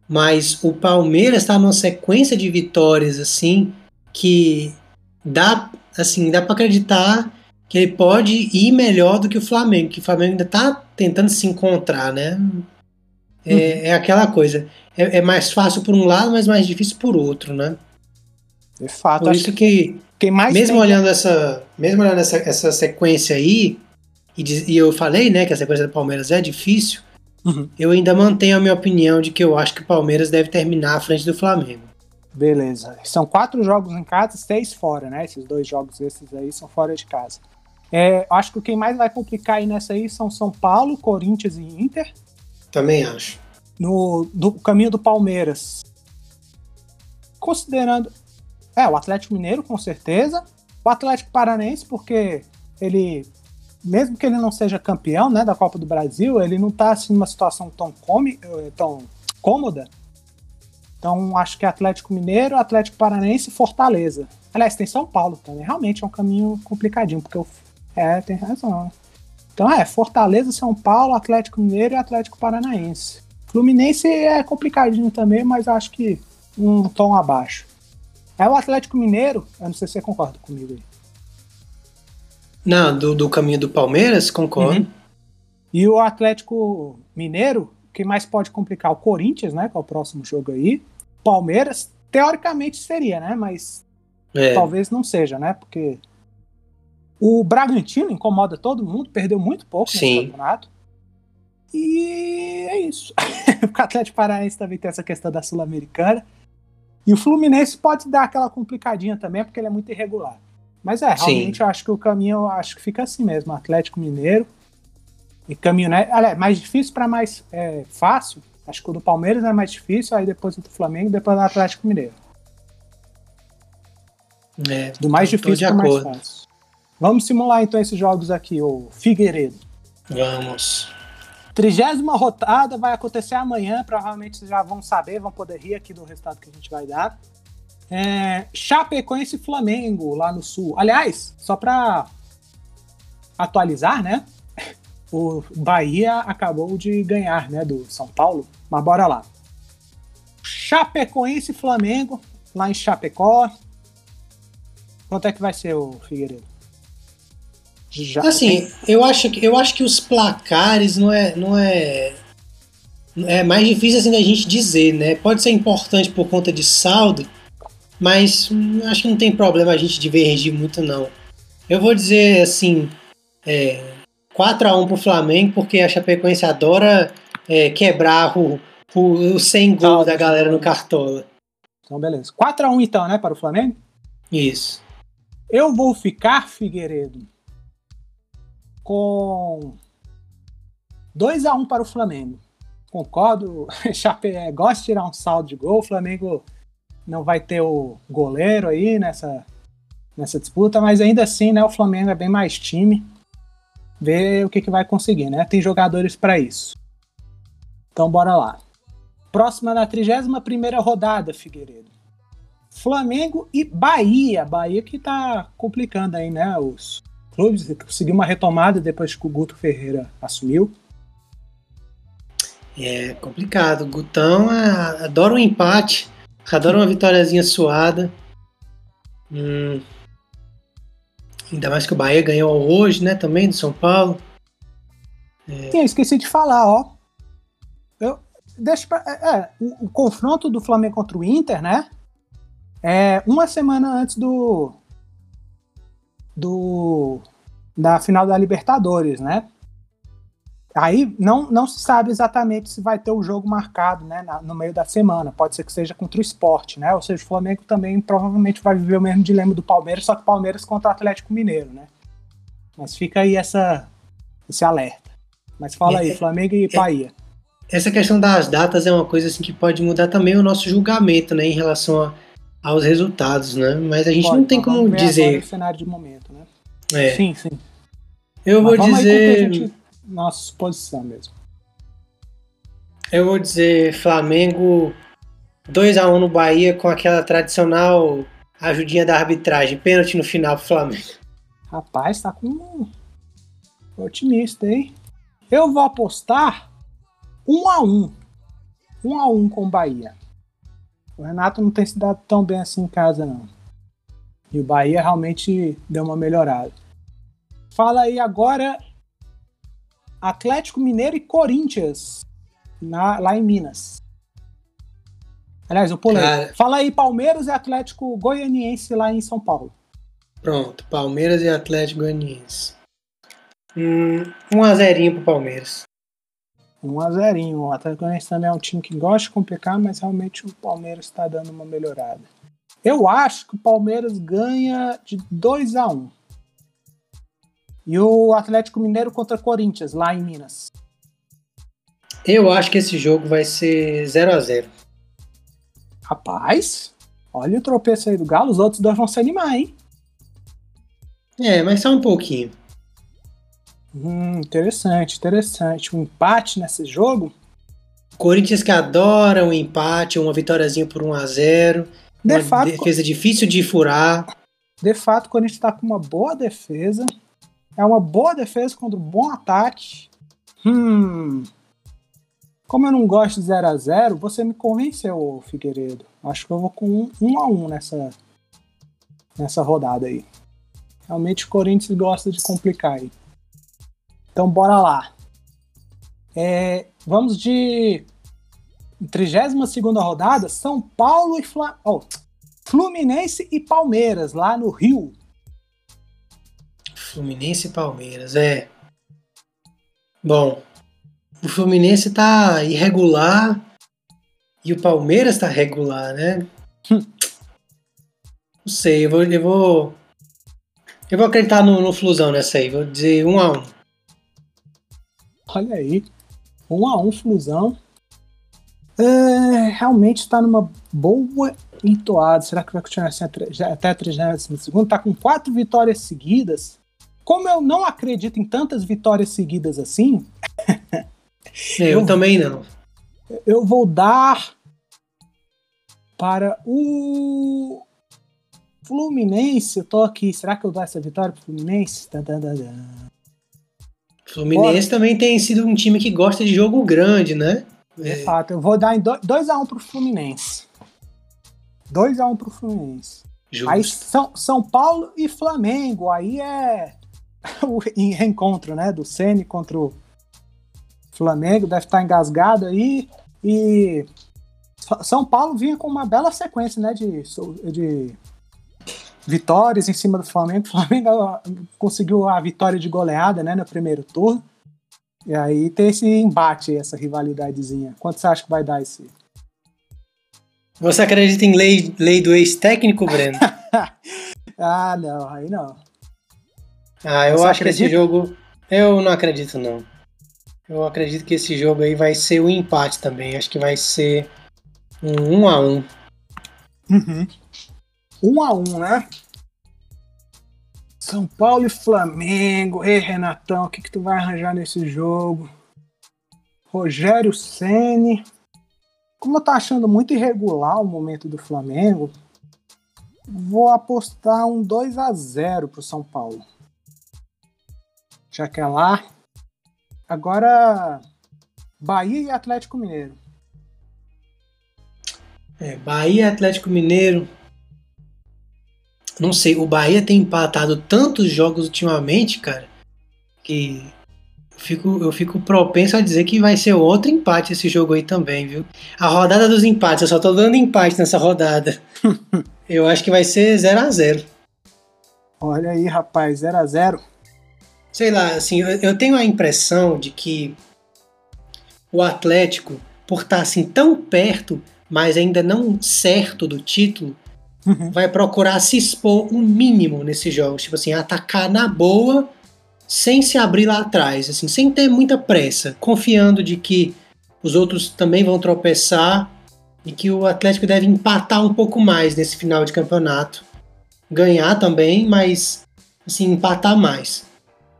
mas o Palmeiras está numa sequência de vitórias assim que dá assim dá para acreditar que ele pode ir melhor do que o Flamengo, que o Flamengo ainda está tentando se encontrar, né? É, uhum. é aquela coisa. É, é, mais fácil por um lado, mas mais difícil por outro, né? De fato. Por isso que, que mesmo olhando essa, mesmo olhando essa, essa sequência aí, e, e, eu falei, né, que a sequência do Palmeiras é difícil, uhum. eu ainda mantenho a minha opinião de que eu acho que o Palmeiras deve terminar à frente do Flamengo. Beleza. São quatro jogos em casa, seis fora, né? Esses dois jogos esses aí são fora de casa. É, acho que quem mais vai complicar aí nessa aí são São Paulo, Corinthians e Inter. Também acho. No do caminho do Palmeiras. Considerando. É, o Atlético Mineiro, com certeza. O Atlético Paranense, porque ele mesmo que ele não seja campeão né, da Copa do Brasil, ele não está assim, numa situação tão, come, eh, tão cômoda. Então, acho que Atlético Mineiro, Atlético Paranense e Fortaleza. Aliás, tem São Paulo também. Realmente é um caminho complicadinho, porque eu. É, tem razão. Então, é, Fortaleza, São Paulo, Atlético Mineiro e Atlético Paranaense. Fluminense é complicadinho também, mas acho que um tom abaixo. É o Atlético Mineiro, eu não sei se você concorda comigo aí. Não, do, do caminho do Palmeiras, concordo. Uhum. E o Atlético Mineiro, quem mais pode complicar? O Corinthians, né? Que é o próximo jogo aí. Palmeiras, teoricamente seria, né? Mas é. talvez não seja, né? Porque o Bragantino incomoda todo mundo, perdeu muito pouco Sim. nesse campeonato. E é isso. o Atlético Paranaense também tem essa questão da Sul-Americana. E o Fluminense pode dar aquela complicadinha também, porque ele é muito irregular. Mas é, realmente Sim. eu acho que o caminho acho que fica assim mesmo, Atlético Mineiro e caminho, né? Aliás, mais difícil para mais é, fácil. Acho que o do Palmeiras é mais difícil, aí depois o do Flamengo, depois do Atlético Mineiro. É, do mais difícil para mais fácil. Vamos simular então esses jogos aqui, o Figueiredo. Vamos. Trigésima rodada vai acontecer amanhã, provavelmente vocês já vão saber, vão poder rir aqui do resultado que a gente vai dar. É, Chapecoense e Flamengo lá no Sul. Aliás, só para atualizar, né? O Bahia acabou de ganhar, né, do São Paulo. Mas bora lá. Chapecoense e Flamengo lá em Chapecó. Quanto é que vai ser o Figueiredo? Já assim, eu acho que eu acho que os placares não é não é é mais difícil assim da gente dizer, né? Pode ser importante por conta de saldo, mas acho que não tem problema a gente divergir muito, não. Eu vou dizer assim: é, 4x1 pro Flamengo, porque a Chapecoense adora é, quebrar o, o, o 100 gol da galera no Cartola. Então, beleza. 4x1 então, né, para o Flamengo? Isso. Eu vou ficar, Figueiredo, com 2x1 para o Flamengo. Concordo. Chape é, gosta de tirar um saldo de gol. O Flamengo não vai ter o goleiro aí nessa, nessa disputa, mas ainda assim, né, o Flamengo é bem mais time. Ver o que, que vai conseguir, né? Tem jogadores para isso. Então bora lá. Próxima na 31 rodada, Figueiredo. Flamengo e Bahia. Bahia que tá complicando aí, né? Os clubes conseguiu uma retomada depois que o Guto Ferreira assumiu. É complicado. O Gutão é, adora um empate. Adoro uma vitóriazinha suada. Hum. Ainda mais que o Bahia ganhou hoje, né? Também do São Paulo. É... Esqueci de falar, ó. Eu, deixa pra, é, é, o, o, confronto do Flamengo contra o Inter, né? É uma semana antes do. Do da final da Libertadores, né? Aí não, não se sabe exatamente se vai ter o jogo marcado né, na, no meio da semana. Pode ser que seja contra o esporte, né? Ou seja, o Flamengo também provavelmente vai viver o mesmo dilema do Palmeiras, só que o Palmeiras contra o Atlético Mineiro, né? Mas fica aí essa, esse alerta. Mas fala aí, é, Flamengo e é, Bahia. Essa questão das datas é uma coisa assim que pode mudar também o nosso julgamento, né? Em relação a, aos resultados, né? Mas a gente pode, não tem como dizer. o cenário de momento, né? É. Sim, sim. Eu Mas vou dizer nossa suposição mesmo. Eu vou dizer Flamengo 2 a 1 no Bahia com aquela tradicional ajudinha da arbitragem, pênalti no final pro Flamengo. Rapaz, tá com otimista, hein? Eu vou apostar um a um. Um a um com o Bahia. O Renato não tem se dado tão bem assim em casa, não. E o Bahia realmente deu uma melhorada. Fala aí agora Atlético Mineiro e Corinthians, na, lá em Minas. Aliás, eu pulei. Cara... Fala aí Palmeiras e Atlético Goianiense lá em São Paulo. Pronto, Palmeiras e Atlético Goianiense. Hum, um a zerinho pro Palmeiras. Um a zerinho. O Atlético Goianiense também é um time que gosta de complicar, mas realmente o Palmeiras está dando uma melhorada. Eu acho que o Palmeiras ganha de 2 a 1 um. E o Atlético Mineiro contra Corinthians, lá em Minas. Eu acho que esse jogo vai ser 0 a 0 Rapaz, olha o tropeço aí do Galo, os outros dois vão se animar, hein? É, mas só um pouquinho. Hum, interessante, interessante. Um empate nesse jogo? Corinthians que adora um empate, uma vitóriazinha por 1 a 0 de uma fato, defesa difícil de furar. De fato, o Corinthians está com uma boa defesa. É uma boa defesa contra um bom ataque. Hum. Como eu não gosto de 0 a 0 você me convenceu, Figueiredo. Acho que eu vou com 1 um, a 1 um nessa, nessa rodada aí. Realmente o Corinthians gosta de complicar aí. Então bora lá. É, vamos de 32 rodada, São Paulo e Fla... oh, Fluminense e Palmeiras, lá no Rio. Fluminense e Palmeiras, é. Bom, o Fluminense tá irregular e o Palmeiras tá regular, né? Hum. Não sei, eu vou, eu vou. Eu vou acreditar no, no Flusão nessa aí, vou dizer um a um. Olha aí. Um a um Flusão. É, realmente está numa boa entoada. Será que vai continuar assim até a 32 Está com quatro vitórias seguidas. Como eu não acredito em tantas vitórias seguidas assim. eu, eu também não. Eu vou dar para o Fluminense. Eu tô aqui. Será que eu dou essa vitória para o Fluminense? Fluminense Bora. também tem sido um time que gosta de jogo grande, né? De é. fato, eu vou dar 2x1 um pro Fluminense. 2x1 um pro Fluminense. Justo. Aí São, São Paulo e Flamengo, aí é o reencontro, né? Do Ceni contra o Flamengo, deve estar engasgado aí. E São Paulo vinha com uma bela sequência, né? De, de vitórias em cima do Flamengo. O Flamengo conseguiu a vitória de goleada, né? No primeiro turno. E aí tem esse embate, essa rivalidadezinha. Quanto você acha que vai dar esse? Você acredita em lei, lei do ex-técnico, Breno? ah, não, aí não. Ah, eu você acho acredita? que esse jogo. Eu não acredito, não. Eu acredito que esse jogo aí vai ser um empate também. Acho que vai ser um 1 um a 1 um. Uhum. 1 um a 1 um, né? São Paulo e Flamengo. Ei, Renatão, o que, que tu vai arranjar nesse jogo? Rogério Ceni. Como eu tô achando muito irregular o momento do Flamengo, vou apostar um 2 a 0 pro São Paulo. Já que é lá. Agora, Bahia e Atlético Mineiro. É, Bahia e Atlético Mineiro não sei, o Bahia tem empatado tantos jogos ultimamente, cara, que eu fico, eu fico propenso a dizer que vai ser outro empate esse jogo aí também, viu? A rodada dos empates, eu só tô dando empate nessa rodada. eu acho que vai ser 0 a 0 Olha aí, rapaz, 0 a 0 Sei lá, assim, eu, eu tenho a impressão de que o Atlético, por estar assim tão perto, mas ainda não certo do título, uhum. vai procurar se expor o um mínimo nesses jogos. Tipo assim, atacar na boa, sem se abrir lá atrás, assim, sem ter muita pressa, confiando de que os outros também vão tropeçar e que o Atlético deve empatar um pouco mais nesse final de campeonato. Ganhar também, mas assim, empatar mais.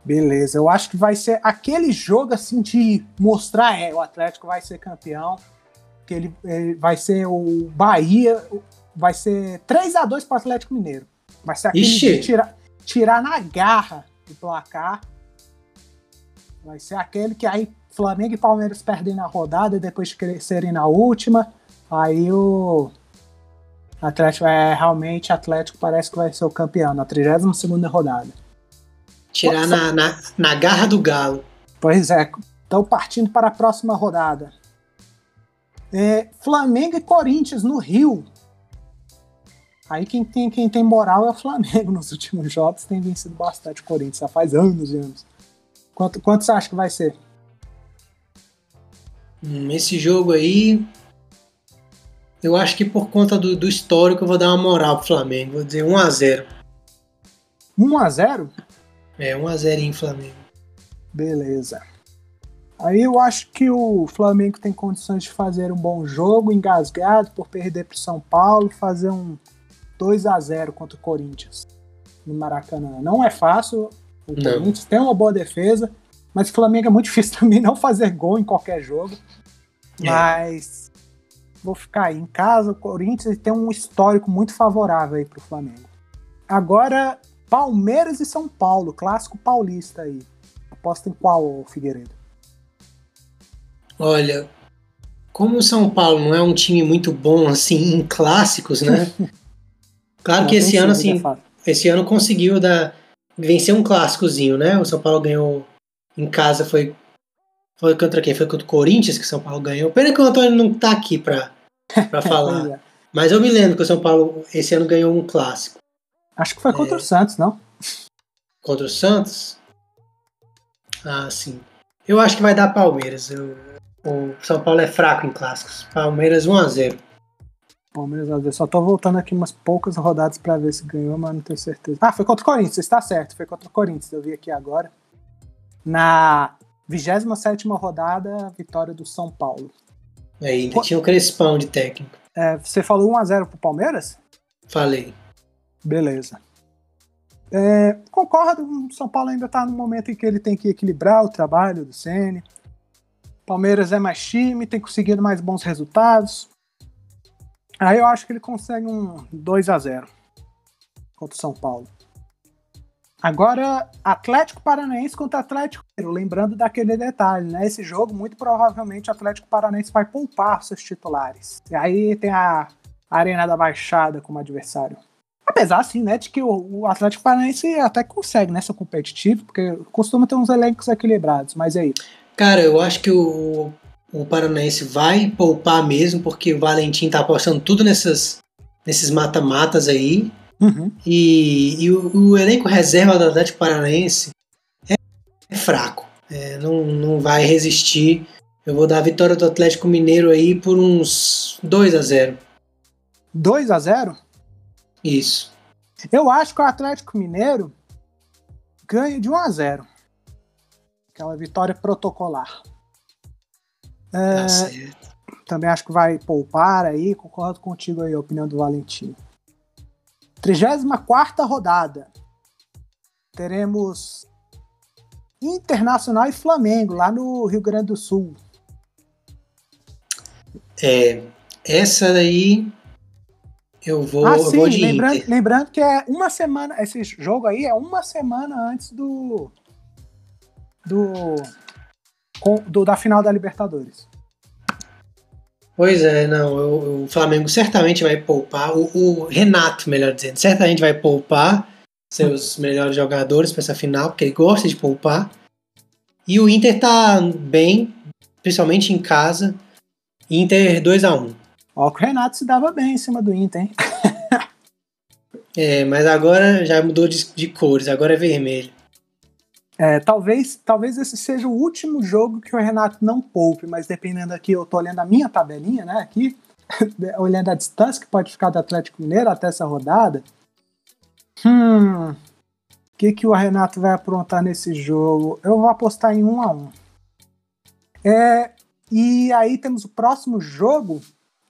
Beleza, eu acho que vai ser aquele jogo assim de mostrar, é, o Atlético vai ser campeão, que ele, ele vai ser o Bahia, vai ser 3 a 2 para o Atlético Mineiro. Vai ser aquele de tirar, tirar na garra do placar. Vai ser aquele que aí Flamengo e Palmeiras perdem na rodada e depois de crescerem na última, aí o Atlético é realmente Atlético parece que vai ser o campeão na 32 segunda rodada. Tirar na, na, na garra do galo. Pois é, estão partindo para a próxima rodada. É, Flamengo e Corinthians no Rio. Aí quem tem, quem tem moral é o Flamengo nos últimos jogos, tem vencido bastante o Corinthians, já faz anos e anos. Quanto, quanto você acha que vai ser? Hum, esse jogo aí, eu acho que por conta do, do histórico eu vou dar uma moral pro Flamengo, vou dizer 1x0. 1x0? É, 1x0 em Flamengo. Beleza. Aí eu acho que o Flamengo tem condições de fazer um bom jogo, engasgado por perder para São Paulo, fazer um 2 a 0 contra o Corinthians no Maracanã. Não é fácil, o não. Corinthians tem uma boa defesa, mas o Flamengo é muito difícil também não fazer gol em qualquer jogo. É. Mas vou ficar aí em casa, o Corinthians tem um histórico muito favorável aí para o Flamengo. Agora, Palmeiras e São Paulo, clássico paulista aí. Aposta em qual, Figueiredo? Olha, como o São Paulo não é um time muito bom assim em clássicos, né? Claro que esse ano assim, esse ano conseguiu dar vencer um clássicozinho, né? O São Paulo ganhou em casa foi foi contra quem? Foi contra o Corinthians que o São Paulo ganhou. Pena que o Antônio não tá aqui pra, pra falar. é. Mas eu me lembro que o São Paulo esse ano ganhou um clássico. Acho que foi contra é... o Santos, não? Contra o Santos? Ah, sim. Eu acho que vai dar Palmeiras. Eu, o São Paulo é fraco em clássicos. Palmeiras 1x0. Palmeiras 1x0. Só tô voltando aqui umas poucas rodadas para ver se ganhou, mas não tenho certeza. Ah, foi contra o Corinthians, está certo. Foi contra o Corinthians, eu vi aqui agora. Na 27 rodada, vitória do São Paulo. Aí, ainda Qu tinha um Crespão de técnico. É, você falou 1x0 pro Palmeiras? Falei. Beleza. É, concordo, o São Paulo ainda está no momento em que ele tem que equilibrar o trabalho do Ceni. Palmeiras é mais time, tem conseguido mais bons resultados. Aí eu acho que ele consegue um 2 a 0 contra o São Paulo. Agora, Atlético Paranaense contra Atlético Lembrando daquele detalhe, né? Esse jogo, muito provavelmente, o Atlético Paranaense vai poupar seus titulares. E aí tem a Arena da Baixada como adversário. Apesar, assim, né, de que o, Atlético Paranaense até consegue, né, ser competitivo, porque costuma ter uns elencos equilibrados, mas aí. Cara, eu acho que o, o Paranaense vai poupar mesmo, porque o Valentim tá apostando tudo nessas, nesses mata-matas aí. Uhum. E, e o, o, elenco reserva do Atlético Paranaense é, é fraco. É, não, não vai resistir. Eu vou dar a vitória do Atlético Mineiro aí por uns 2 a 0 2 a 0 Isso. Eu acho que o Atlético Mineiro ganha de 1 a 0 Aquela vitória protocolar. É, tá certo. Também acho que vai poupar aí, concordo contigo aí, a opinião do Valentim. 34 rodada. Teremos Internacional e Flamengo, lá no Rio Grande do Sul. É, essa daí eu vou, ah, sim, eu vou de lembrando, lembrando que é uma semana, esse jogo aí é uma semana antes do do, do da final da Libertadores. Pois é, não, o, o Flamengo certamente vai poupar, o, o, Renato, melhor dizendo, certamente vai poupar seus melhores jogadores para essa final, porque ele gosta de poupar. E o Inter tá bem, principalmente em casa. Inter 2 a 1 Ó, que o Renato se dava bem em cima do Inter, hein? é, mas agora já mudou de, de cores, agora é vermelho. É, talvez, talvez esse seja o último jogo que o Renato não poupe, mas dependendo aqui, eu tô olhando a minha tabelinha, né, aqui, olhando a distância que pode ficar do Atlético Mineiro até essa rodada. Hum, o que, que o Renato vai aprontar nesse jogo? Eu vou apostar em 1 um a 1 um. É, e aí temos o próximo jogo,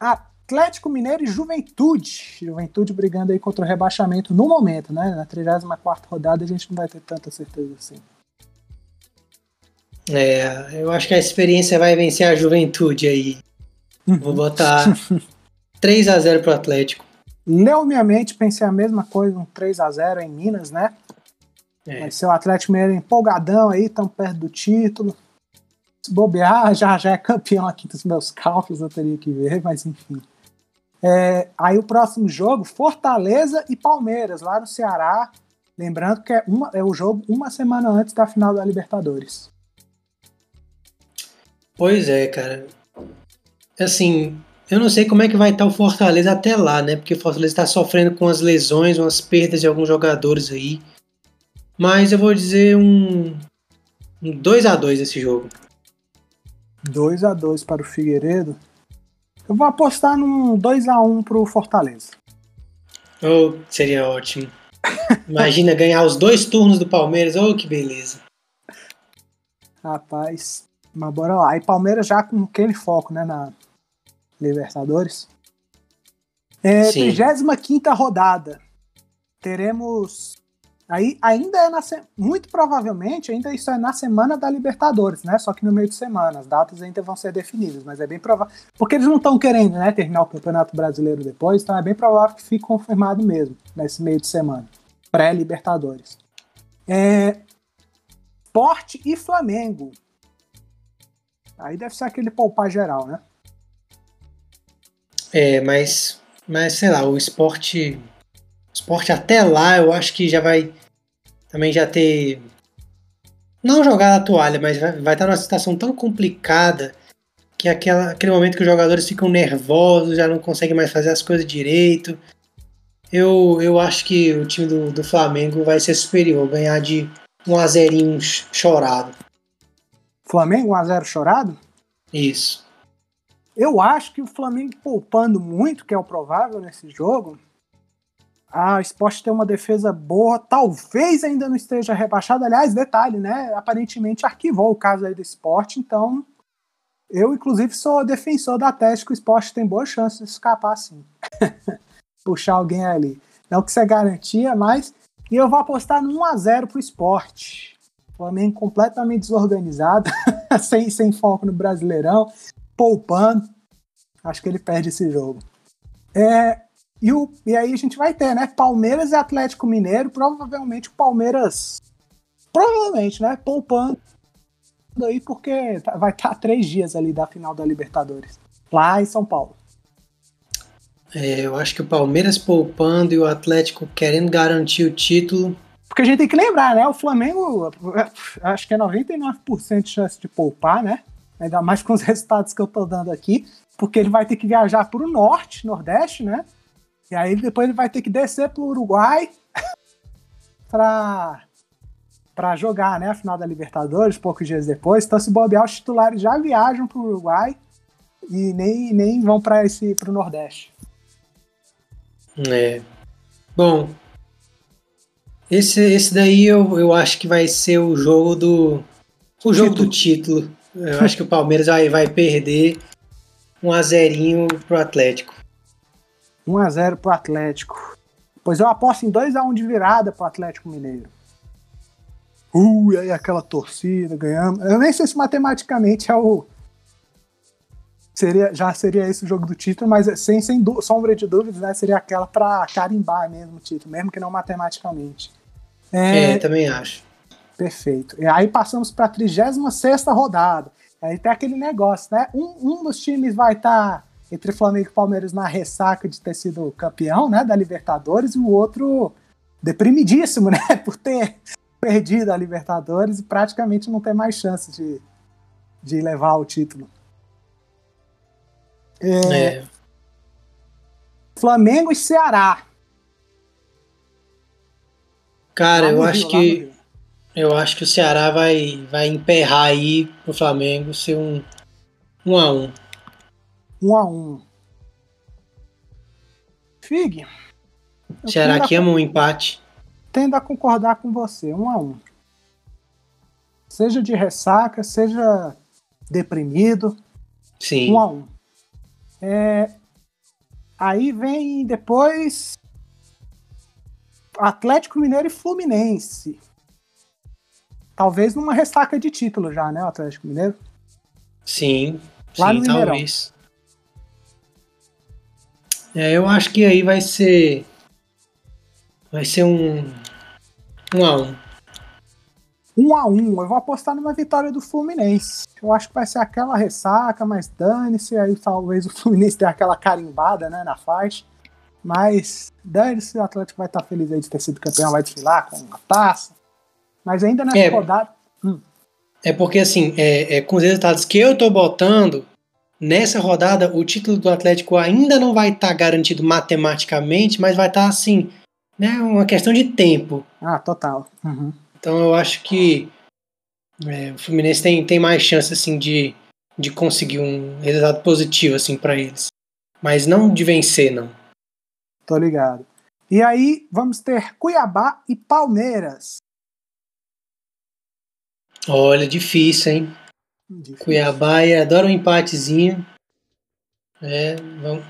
Atlético Mineiro e Juventude. Juventude brigando aí contra o rebaixamento no momento, né? Na 34 rodada a gente não vai ter tanta certeza assim. É, eu acho que a experiência vai vencer a juventude aí. Uhum. Vou botar 3 a 0 pro Atlético. Leu minha mente, pensei a mesma coisa, um 3 a 0 em Minas, né? É. Vai ser o Atlético Mineiro empolgadão aí, tão perto do título. Se bobear, já, já é campeão aqui dos meus cálculos, eu teria que ver, mas enfim. É, aí o próximo jogo, Fortaleza e Palmeiras, lá no Ceará. Lembrando que é, uma, é o jogo uma semana antes da final da Libertadores. Pois é, cara. Assim, eu não sei como é que vai estar o Fortaleza até lá, né? Porque o Fortaleza está sofrendo com as lesões, umas perdas de alguns jogadores aí. Mas eu vou dizer um, um 2 a 2 esse jogo. 2 a 2 para o Figueiredo. Eu vou apostar num 2 a 1 para o Fortaleza. Oh, seria ótimo. Imagina ganhar os dois turnos do Palmeiras. Oh, que beleza. Rapaz, mas bora lá. E Palmeiras já com aquele foco, né, na Libertadores. É, 35 rodada. Teremos. Aí ainda é na muito provavelmente ainda isso é na semana da Libertadores, né? Só que no meio de semana, as datas ainda vão ser definidas, mas é bem provável, porque eles não estão querendo, né, terminar o Campeonato Brasileiro depois, então é bem provável que fique confirmado mesmo nesse meio de semana, pré-Libertadores. É, Sport e Flamengo. Aí deve ser aquele poupar geral, né? É, mas, mas sei lá, o esporte, esporte até lá eu acho que já vai também já ter não jogar a toalha, mas vai, vai estar numa situação tão complicada que aquela, aquele momento que os jogadores ficam nervosos, já não conseguem mais fazer as coisas direito. Eu, eu acho que o time do, do Flamengo vai ser superior, ganhar de 1 a 0 chorado. Flamengo 1 a 0 chorado? Isso. Eu acho que o Flamengo poupando muito, que é o provável nesse jogo, a Sport tem uma defesa boa, talvez ainda não esteja rebaixado. Aliás, detalhe, né? Aparentemente arquivou o caso aí do Sport, então eu, inclusive, sou defensor da tese que o Sport tem boa chance de escapar assim. Puxar alguém ali. Não que você garantia, mas. E eu vou apostar no 1x0 pro Sport. Flamengo completamente desorganizado, sem, sem foco no Brasileirão poupando. Acho que ele perde esse jogo. É, e, o, e aí a gente vai ter, né? Palmeiras e Atlético Mineiro. Provavelmente o Palmeiras. Provavelmente, né? Poupando aí, porque tá, vai estar tá três dias ali da final da Libertadores. Lá em São Paulo. É, eu acho que o Palmeiras poupando e o Atlético querendo garantir o título. Porque a gente tem que lembrar, né? O Flamengo, acho que é 99% de chance de poupar, né? ainda mais com os resultados que eu tô dando aqui, porque ele vai ter que viajar para o norte, nordeste, né? E aí depois ele vai ter que descer para o Uruguai para para jogar, né, a final da Libertadores, poucos dias depois. Então, se bobear, os titulares já viajam para o Uruguai e nem, nem vão para esse para o Nordeste. É. Bom, esse, esse daí eu, eu acho que vai ser o jogo do o jogo título. do título eu acho que o Palmeiras vai, vai perder 1 a 0 pro Atlético. 1 a 0 pro Atlético. Pois eu aposto em 2 a 1 de virada pro Atlético Mineiro. Uh, e aí aquela torcida ganhando. Eu nem sei se matematicamente é o seria já seria esse o jogo do título, mas sem, sem sombra de dúvidas, né, seria aquela para carimbar mesmo o título, mesmo que não matematicamente. É, é também acho. Perfeito. E aí passamos para a 36 rodada. Aí tem aquele negócio, né? Um, um dos times vai estar tá entre Flamengo e Palmeiras na ressaca de ter sido campeão, né, da Libertadores, e o outro deprimidíssimo, né, por ter perdido a Libertadores e praticamente não ter mais chance de, de levar o título. É, é. Flamengo e Ceará. Cara, eu acho Rio, que eu acho que o Ceará vai, vai emperrar aí pro Flamengo ser um 1 um a 1 um. 1 um a 1 Fig. Ceará aqui ama um empate. Tendo a concordar com você, 1 um a 1 Seja de ressaca, seja deprimido. Sim. 1 a 1 é, Aí vem depois Atlético Mineiro e Fluminense. Talvez numa ressaca de título já, né, o Atlético Mineiro? Sim, Lá sim, talvez. É, eu acho que aí vai ser. Vai ser um. Um a um. 1 a 1 Eu vou apostar numa vitória do Fluminense. Eu acho que vai ser aquela ressaca, mas dane-se. Aí talvez o Fluminense tenha aquela carimbada né, na faixa. Mas dane-se, o Atlético vai estar feliz aí de ter sido campeão, vai desfilar com uma taça. Mas ainda nessa é, rodada. Hum. É porque, assim, é, é, com os resultados que eu tô botando, nessa rodada, o título do Atlético ainda não vai estar tá garantido matematicamente, mas vai estar, tá, assim, né, uma questão de tempo. Ah, total. Uhum. Então eu acho que é, o Fluminense tem, tem mais chance assim de, de conseguir um resultado positivo assim para eles, mas não de vencer não. Tô ligado. E aí vamos ter Cuiabá e Palmeiras. Olha, difícil, hein? Difícil. Cuiabá adora um empatezinho. É,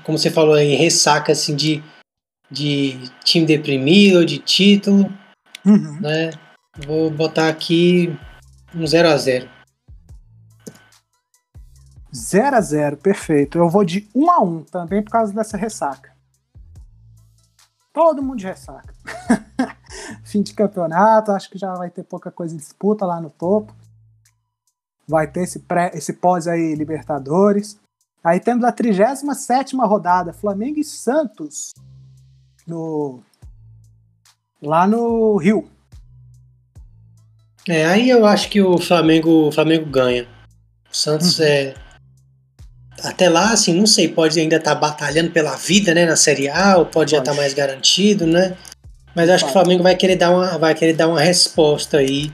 como você falou aí, ressaca assim de, de time deprimido, de título. Uhum. Né? Vou botar aqui um 0 a 0 0 a 0 perfeito. Eu vou de 1 a 1 também por causa dessa ressaca. Todo mundo de ressaca. Fim de campeonato, acho que já vai ter pouca coisa em disputa lá no topo. Vai ter esse, pré, esse pós aí, Libertadores. Aí temos a 37 rodada, Flamengo e Santos, no, lá no Rio. É, aí eu acho que o Flamengo, o Flamengo ganha. O Santos uhum. é. Até lá, assim, não sei, pode ainda estar tá batalhando pela vida, né, na Série A, ou pode, já estar tá mais garantido, né? Mas acho que o Flamengo vai querer dar uma, vai querer dar uma resposta aí.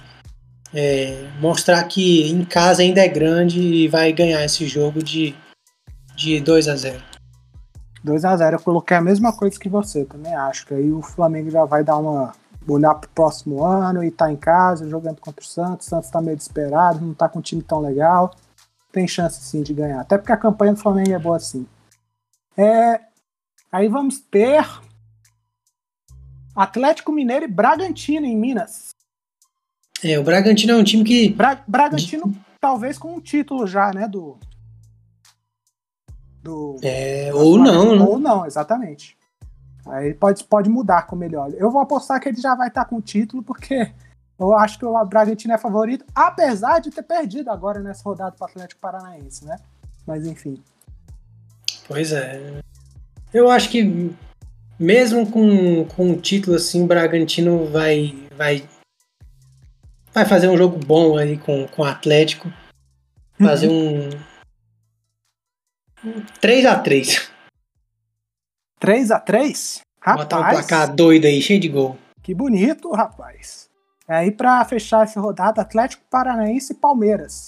É, mostrar que em casa ainda é grande e vai ganhar esse jogo de, de 2 a 0 2 a 0 Eu coloquei a mesma coisa que você, também acho. Que aí o Flamengo já vai dar uma, olhar para o próximo ano e tá em casa jogando contra o Santos. O Santos está meio desesperado, não tá com um time tão legal. Tem chance sim de ganhar. Até porque a campanha do Flamengo é boa assim. É, aí vamos ter Atlético Mineiro e Bragantino em Minas. É, o Bragantino é um time que. Bra Bragantino, talvez com um título já, né? Do. do é, ou não, né? Ou não, exatamente. Aí pode, pode mudar com o melhor. Eu vou apostar que ele já vai estar com o título, porque eu acho que o Bragantino é favorito, apesar de ter perdido agora nessa rodada para o Atlético Paranaense, né? Mas enfim. Pois é. Eu acho que mesmo com, com um título assim, o Bragantino vai, vai, vai fazer um jogo bom aí com, com o Atlético. Fazer uhum. um, um 3 a 3 3x3? Rapaz. Botar um placar doido aí, cheio de gol. Que bonito, rapaz. É aí para fechar essa rodada, Atlético Paranaense e Palmeiras.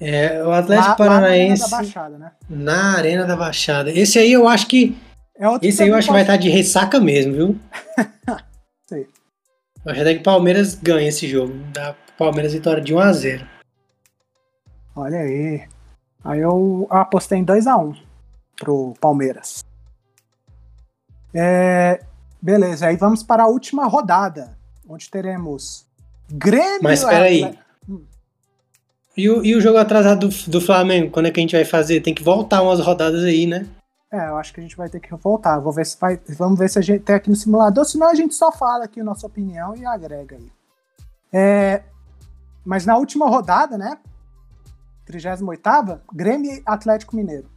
É, o Atlético lá, Paranaense. Lá na Arena da Baixada, né? Na Arena da Baixada. Esse aí eu acho que. É esse aí eu acho que vai estar de ressaca mesmo, viu? Sim. Eu acho que Palmeiras ganha esse jogo. Dá Palmeiras vitória de 1x0. Olha aí. Aí eu apostei em 2x1 pro Palmeiras. É, beleza, aí vamos para a última rodada, onde teremos Grêmio. Mas espera aí. Hum. E o, e o jogo atrasado do, do Flamengo, quando é que a gente vai fazer? Tem que voltar umas rodadas aí, né? É, eu acho que a gente vai ter que voltar. Vou ver se vai, vamos ver se a gente tem aqui no simulador, senão a gente só fala aqui a nossa opinião e agrega aí. É, mas na última rodada, né? 38 Grêmio Atlético Mineiro.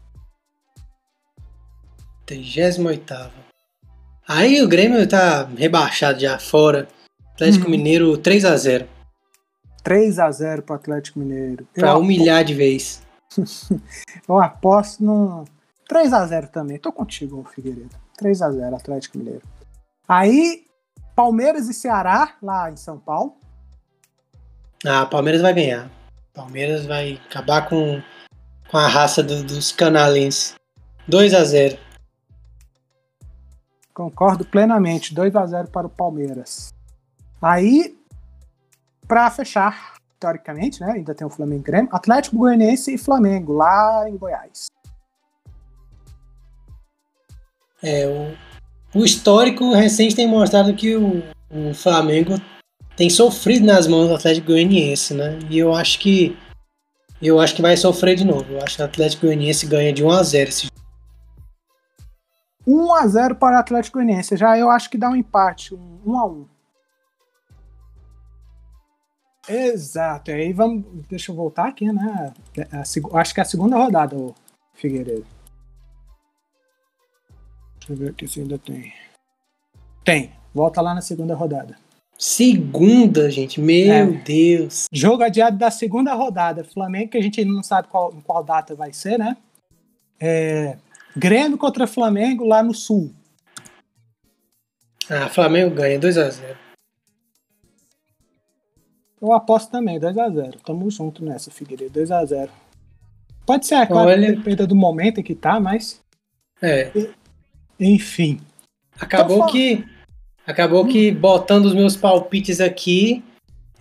38. Aí o Grêmio tá rebaixado já fora. Atlético uhum. Mineiro 3 x 0 3 x 0 pro Atlético Mineiro. Pra Eu humilhar de vez. Eu aposto no 3 x 0 também. Tô contigo, Figueiredo. 3 x 0 Atlético Mineiro. Aí Palmeiras e Ceará lá em São Paulo. Ah, Palmeiras vai ganhar. Palmeiras vai acabar com, com a raça do, dos canalenses. 2 x 0 Concordo plenamente. 2 a 0 para o Palmeiras. Aí, para fechar, teoricamente, né? Ainda tem o Flamengo Grêmio. Atlético Goianiense e Flamengo, lá em Goiás. É, o, o histórico recente tem mostrado que o, o Flamengo tem sofrido nas mãos do Atlético Goianiense, né? E eu acho que eu acho que vai sofrer de novo. Eu acho que o Atlético Goianiense ganha de 1 a 0 esse 1 a 0 para o Atlético Goianiense. Já eu acho que dá um empate, um 1 a 1. Exato. Aí vamos. Deixa eu voltar aqui, né? A, a, acho que é a segunda rodada, o Figueiredo. Deixa eu ver aqui se ainda tem. Tem. Volta lá na segunda rodada. Segunda, gente. Meu é. Deus. Jogo adiado da segunda rodada. Flamengo, que a gente não sabe qual, qual data vai ser, né? É, Grêmio contra Flamengo lá no Sul. Ah, Flamengo ganha 2x0. Eu aposto também, 2x0. Tamo junto nessa, Figueiredo. 2x0. Pode ser, é claro, Olha... depende do momento em que tá, mas. É. Enfim. Acabou então, que. Acabou hum. que botando os meus palpites aqui,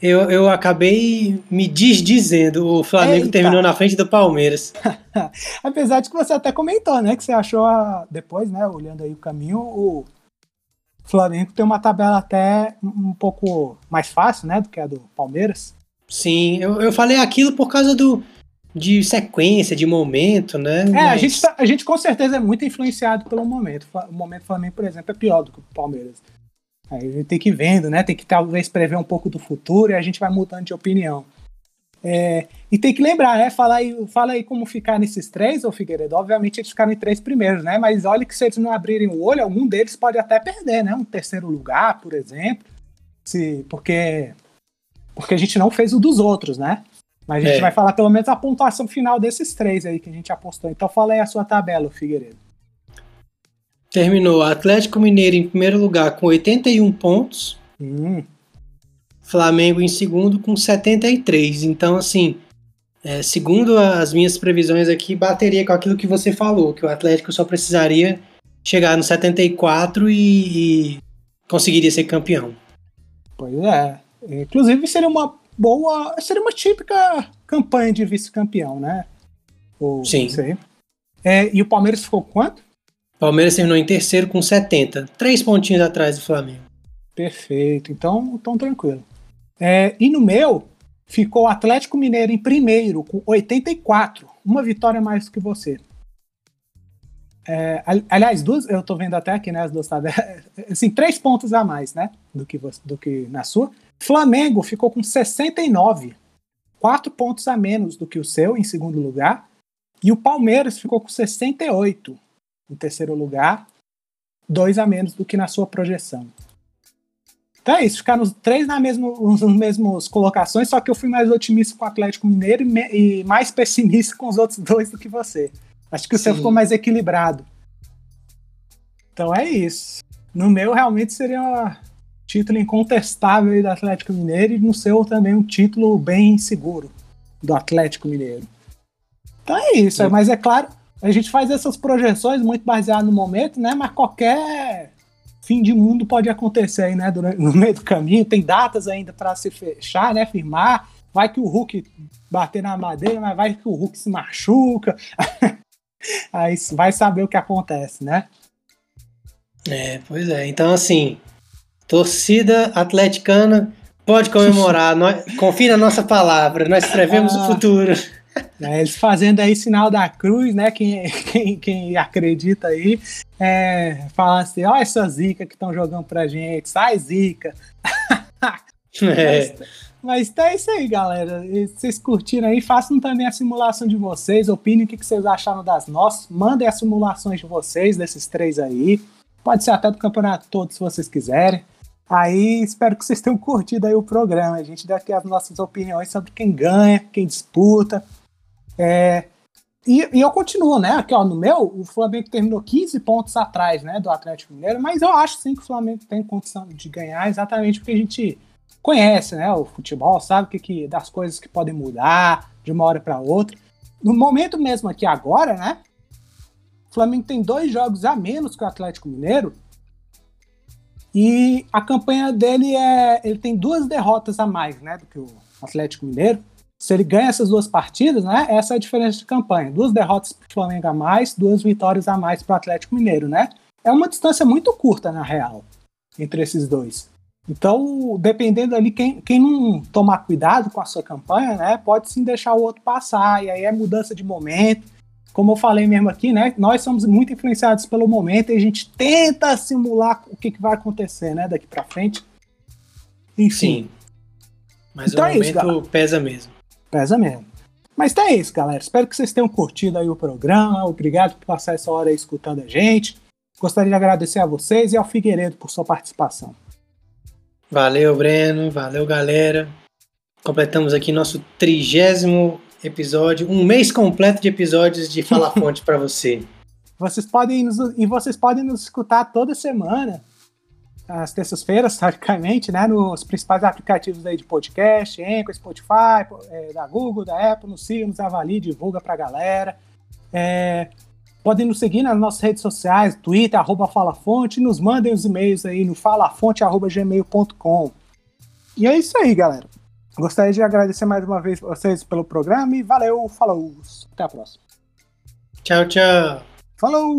eu, eu acabei me desdizendo. O Flamengo Eita. terminou na frente do Palmeiras. Apesar de que você até comentou, né? Que você achou a, depois, né? Olhando aí o caminho, o Flamengo tem uma tabela até um pouco mais fácil, né? Do que a do Palmeiras. Sim, eu, eu falei aquilo por causa do, de sequência, de momento, né? É, Mas... a, gente tá, a gente com certeza é muito influenciado pelo momento. O momento do Flamengo, por exemplo, é pior do que o Palmeiras. Aí tem que ir vendo, né? Tem que talvez prever um pouco do futuro e a gente vai mudando de opinião. É, e tem que lembrar, né? Fala aí, fala aí como ficar nesses três, ô Figueiredo. Obviamente eles ficaram em três primeiros, né? Mas olha que se eles não abrirem o olho, algum deles pode até perder, né? Um terceiro lugar, por exemplo. Se, porque, porque a gente não fez o dos outros, né? Mas a gente é. vai falar pelo menos a pontuação final desses três aí que a gente apostou. Então fala aí a sua tabela, Figueiredo. Terminou Atlético Mineiro em primeiro lugar com 81 pontos. Hum. Flamengo em segundo com 73. Então, assim, é, segundo as minhas previsões aqui, bateria com aquilo que você falou, que o Atlético só precisaria chegar no 74 e, e conseguiria ser campeão. Pois é. Inclusive, seria uma boa. Seria uma típica campanha de vice-campeão, né? Ou, Sim. É, e o Palmeiras ficou quanto? Palmeiras terminou em terceiro com 70, três pontinhos atrás do Flamengo. Perfeito, então, então tranquilo. É, e no meu, ficou o Atlético Mineiro em primeiro, com 84, uma vitória mais do que você. É, aliás, duas, eu tô vendo até aqui, né, as duas tabelas, assim, três pontos a mais, né, do que, você, do que na sua. Flamengo ficou com 69, quatro pontos a menos do que o seu, em segundo lugar. E o Palmeiras ficou com 68, em terceiro lugar, dois a menos do que na sua projeção. Então é isso, ficaram os três na mesmo, nas mesmas colocações, só que eu fui mais otimista com o Atlético Mineiro e, me, e mais pessimista com os outros dois do que você. Acho que o Sim. seu ficou mais equilibrado. Então é isso. No meu, realmente seria um título incontestável do Atlético Mineiro e no seu também um título bem seguro do Atlético Mineiro. Então é isso, Sim. mas é claro, a gente faz essas projeções muito baseadas no momento, né? Mas qualquer fim de mundo pode acontecer aí, né? Durante, no meio do caminho, tem datas ainda para se fechar, né? Firmar. Vai que o Hulk bater na madeira, mas vai que o Hulk se machuca. aí vai saber o que acontece, né? É, pois é. Então, assim, torcida atleticana pode comemorar. nós, confia na nossa palavra, nós escrevemos ah. o futuro. É, eles fazendo aí sinal da cruz, né? Quem, quem, quem acredita aí, é, fala assim: ó, essa zica que estão jogando pra gente, sai zica. É. Mas, tá isso aí, galera. E vocês curtiram aí, façam também a simulação de vocês, opinem o que, vocês acharam das nossas, mandem as simulações de vocês, desses três aí. Pode ser até do campeonato todo, se vocês quiserem. Aí espero que vocês tenham curtido aí o programa. A gente dá aqui as nossas opiniões sobre quem ganha, quem disputa, é, e, e, eu continuo, né? Aqui, ó, no meu, o Flamengo terminou 15 pontos atrás, né, do Atlético Mineiro, mas eu acho sim que o Flamengo tem condição de ganhar exatamente porque a gente conhece, né, o futebol, sabe que, que das coisas que podem mudar de uma hora para outra. No momento mesmo aqui agora, né, o Flamengo tem dois jogos a menos que o Atlético Mineiro e a campanha dele é, ele tem duas derrotas a mais, né, do que o Atlético Mineiro. Se ele ganha essas duas partidas, né? Essa é a diferença de campanha. Duas derrotas para o Flamengo a mais, duas vitórias a mais para o Atlético Mineiro, né? É uma distância muito curta, na real, entre esses dois. Então, dependendo ali, quem, quem não tomar cuidado com a sua campanha, né? Pode sim deixar o outro passar. E aí é mudança de momento. Como eu falei mesmo aqui, né? Nós somos muito influenciados pelo momento e a gente tenta simular o que, que vai acontecer, né? Daqui para frente. Enfim. Sim. Mas então o momento é isso, pesa mesmo. Pesa mesmo. Mas tá isso, galera. Espero que vocês tenham curtido aí o programa. Obrigado por passar essa hora aí escutando a gente. Gostaria de agradecer a vocês e ao Figueiredo por sua participação. Valeu, Breno. Valeu, galera. Completamos aqui nosso trigésimo episódio, um mês completo de episódios de Fala Fonte para você. Vocês podem nos, e vocês podem nos escutar toda semana, às terças-feiras, teoricamente, né, nos principais aplicativos aí de podcast, Anchor, Spotify, é, da Google, da Apple, nos siga, nos avalie, divulga pra galera. É, podem nos seguir nas nossas redes sociais, Twitter, arroba FalaFonte, nos mandem os e-mails aí no falafonte.gmail.com. E é isso aí, galera. Gostaria de agradecer mais uma vez vocês pelo programa e valeu, falou. Até a próxima. Tchau, tchau. Falou!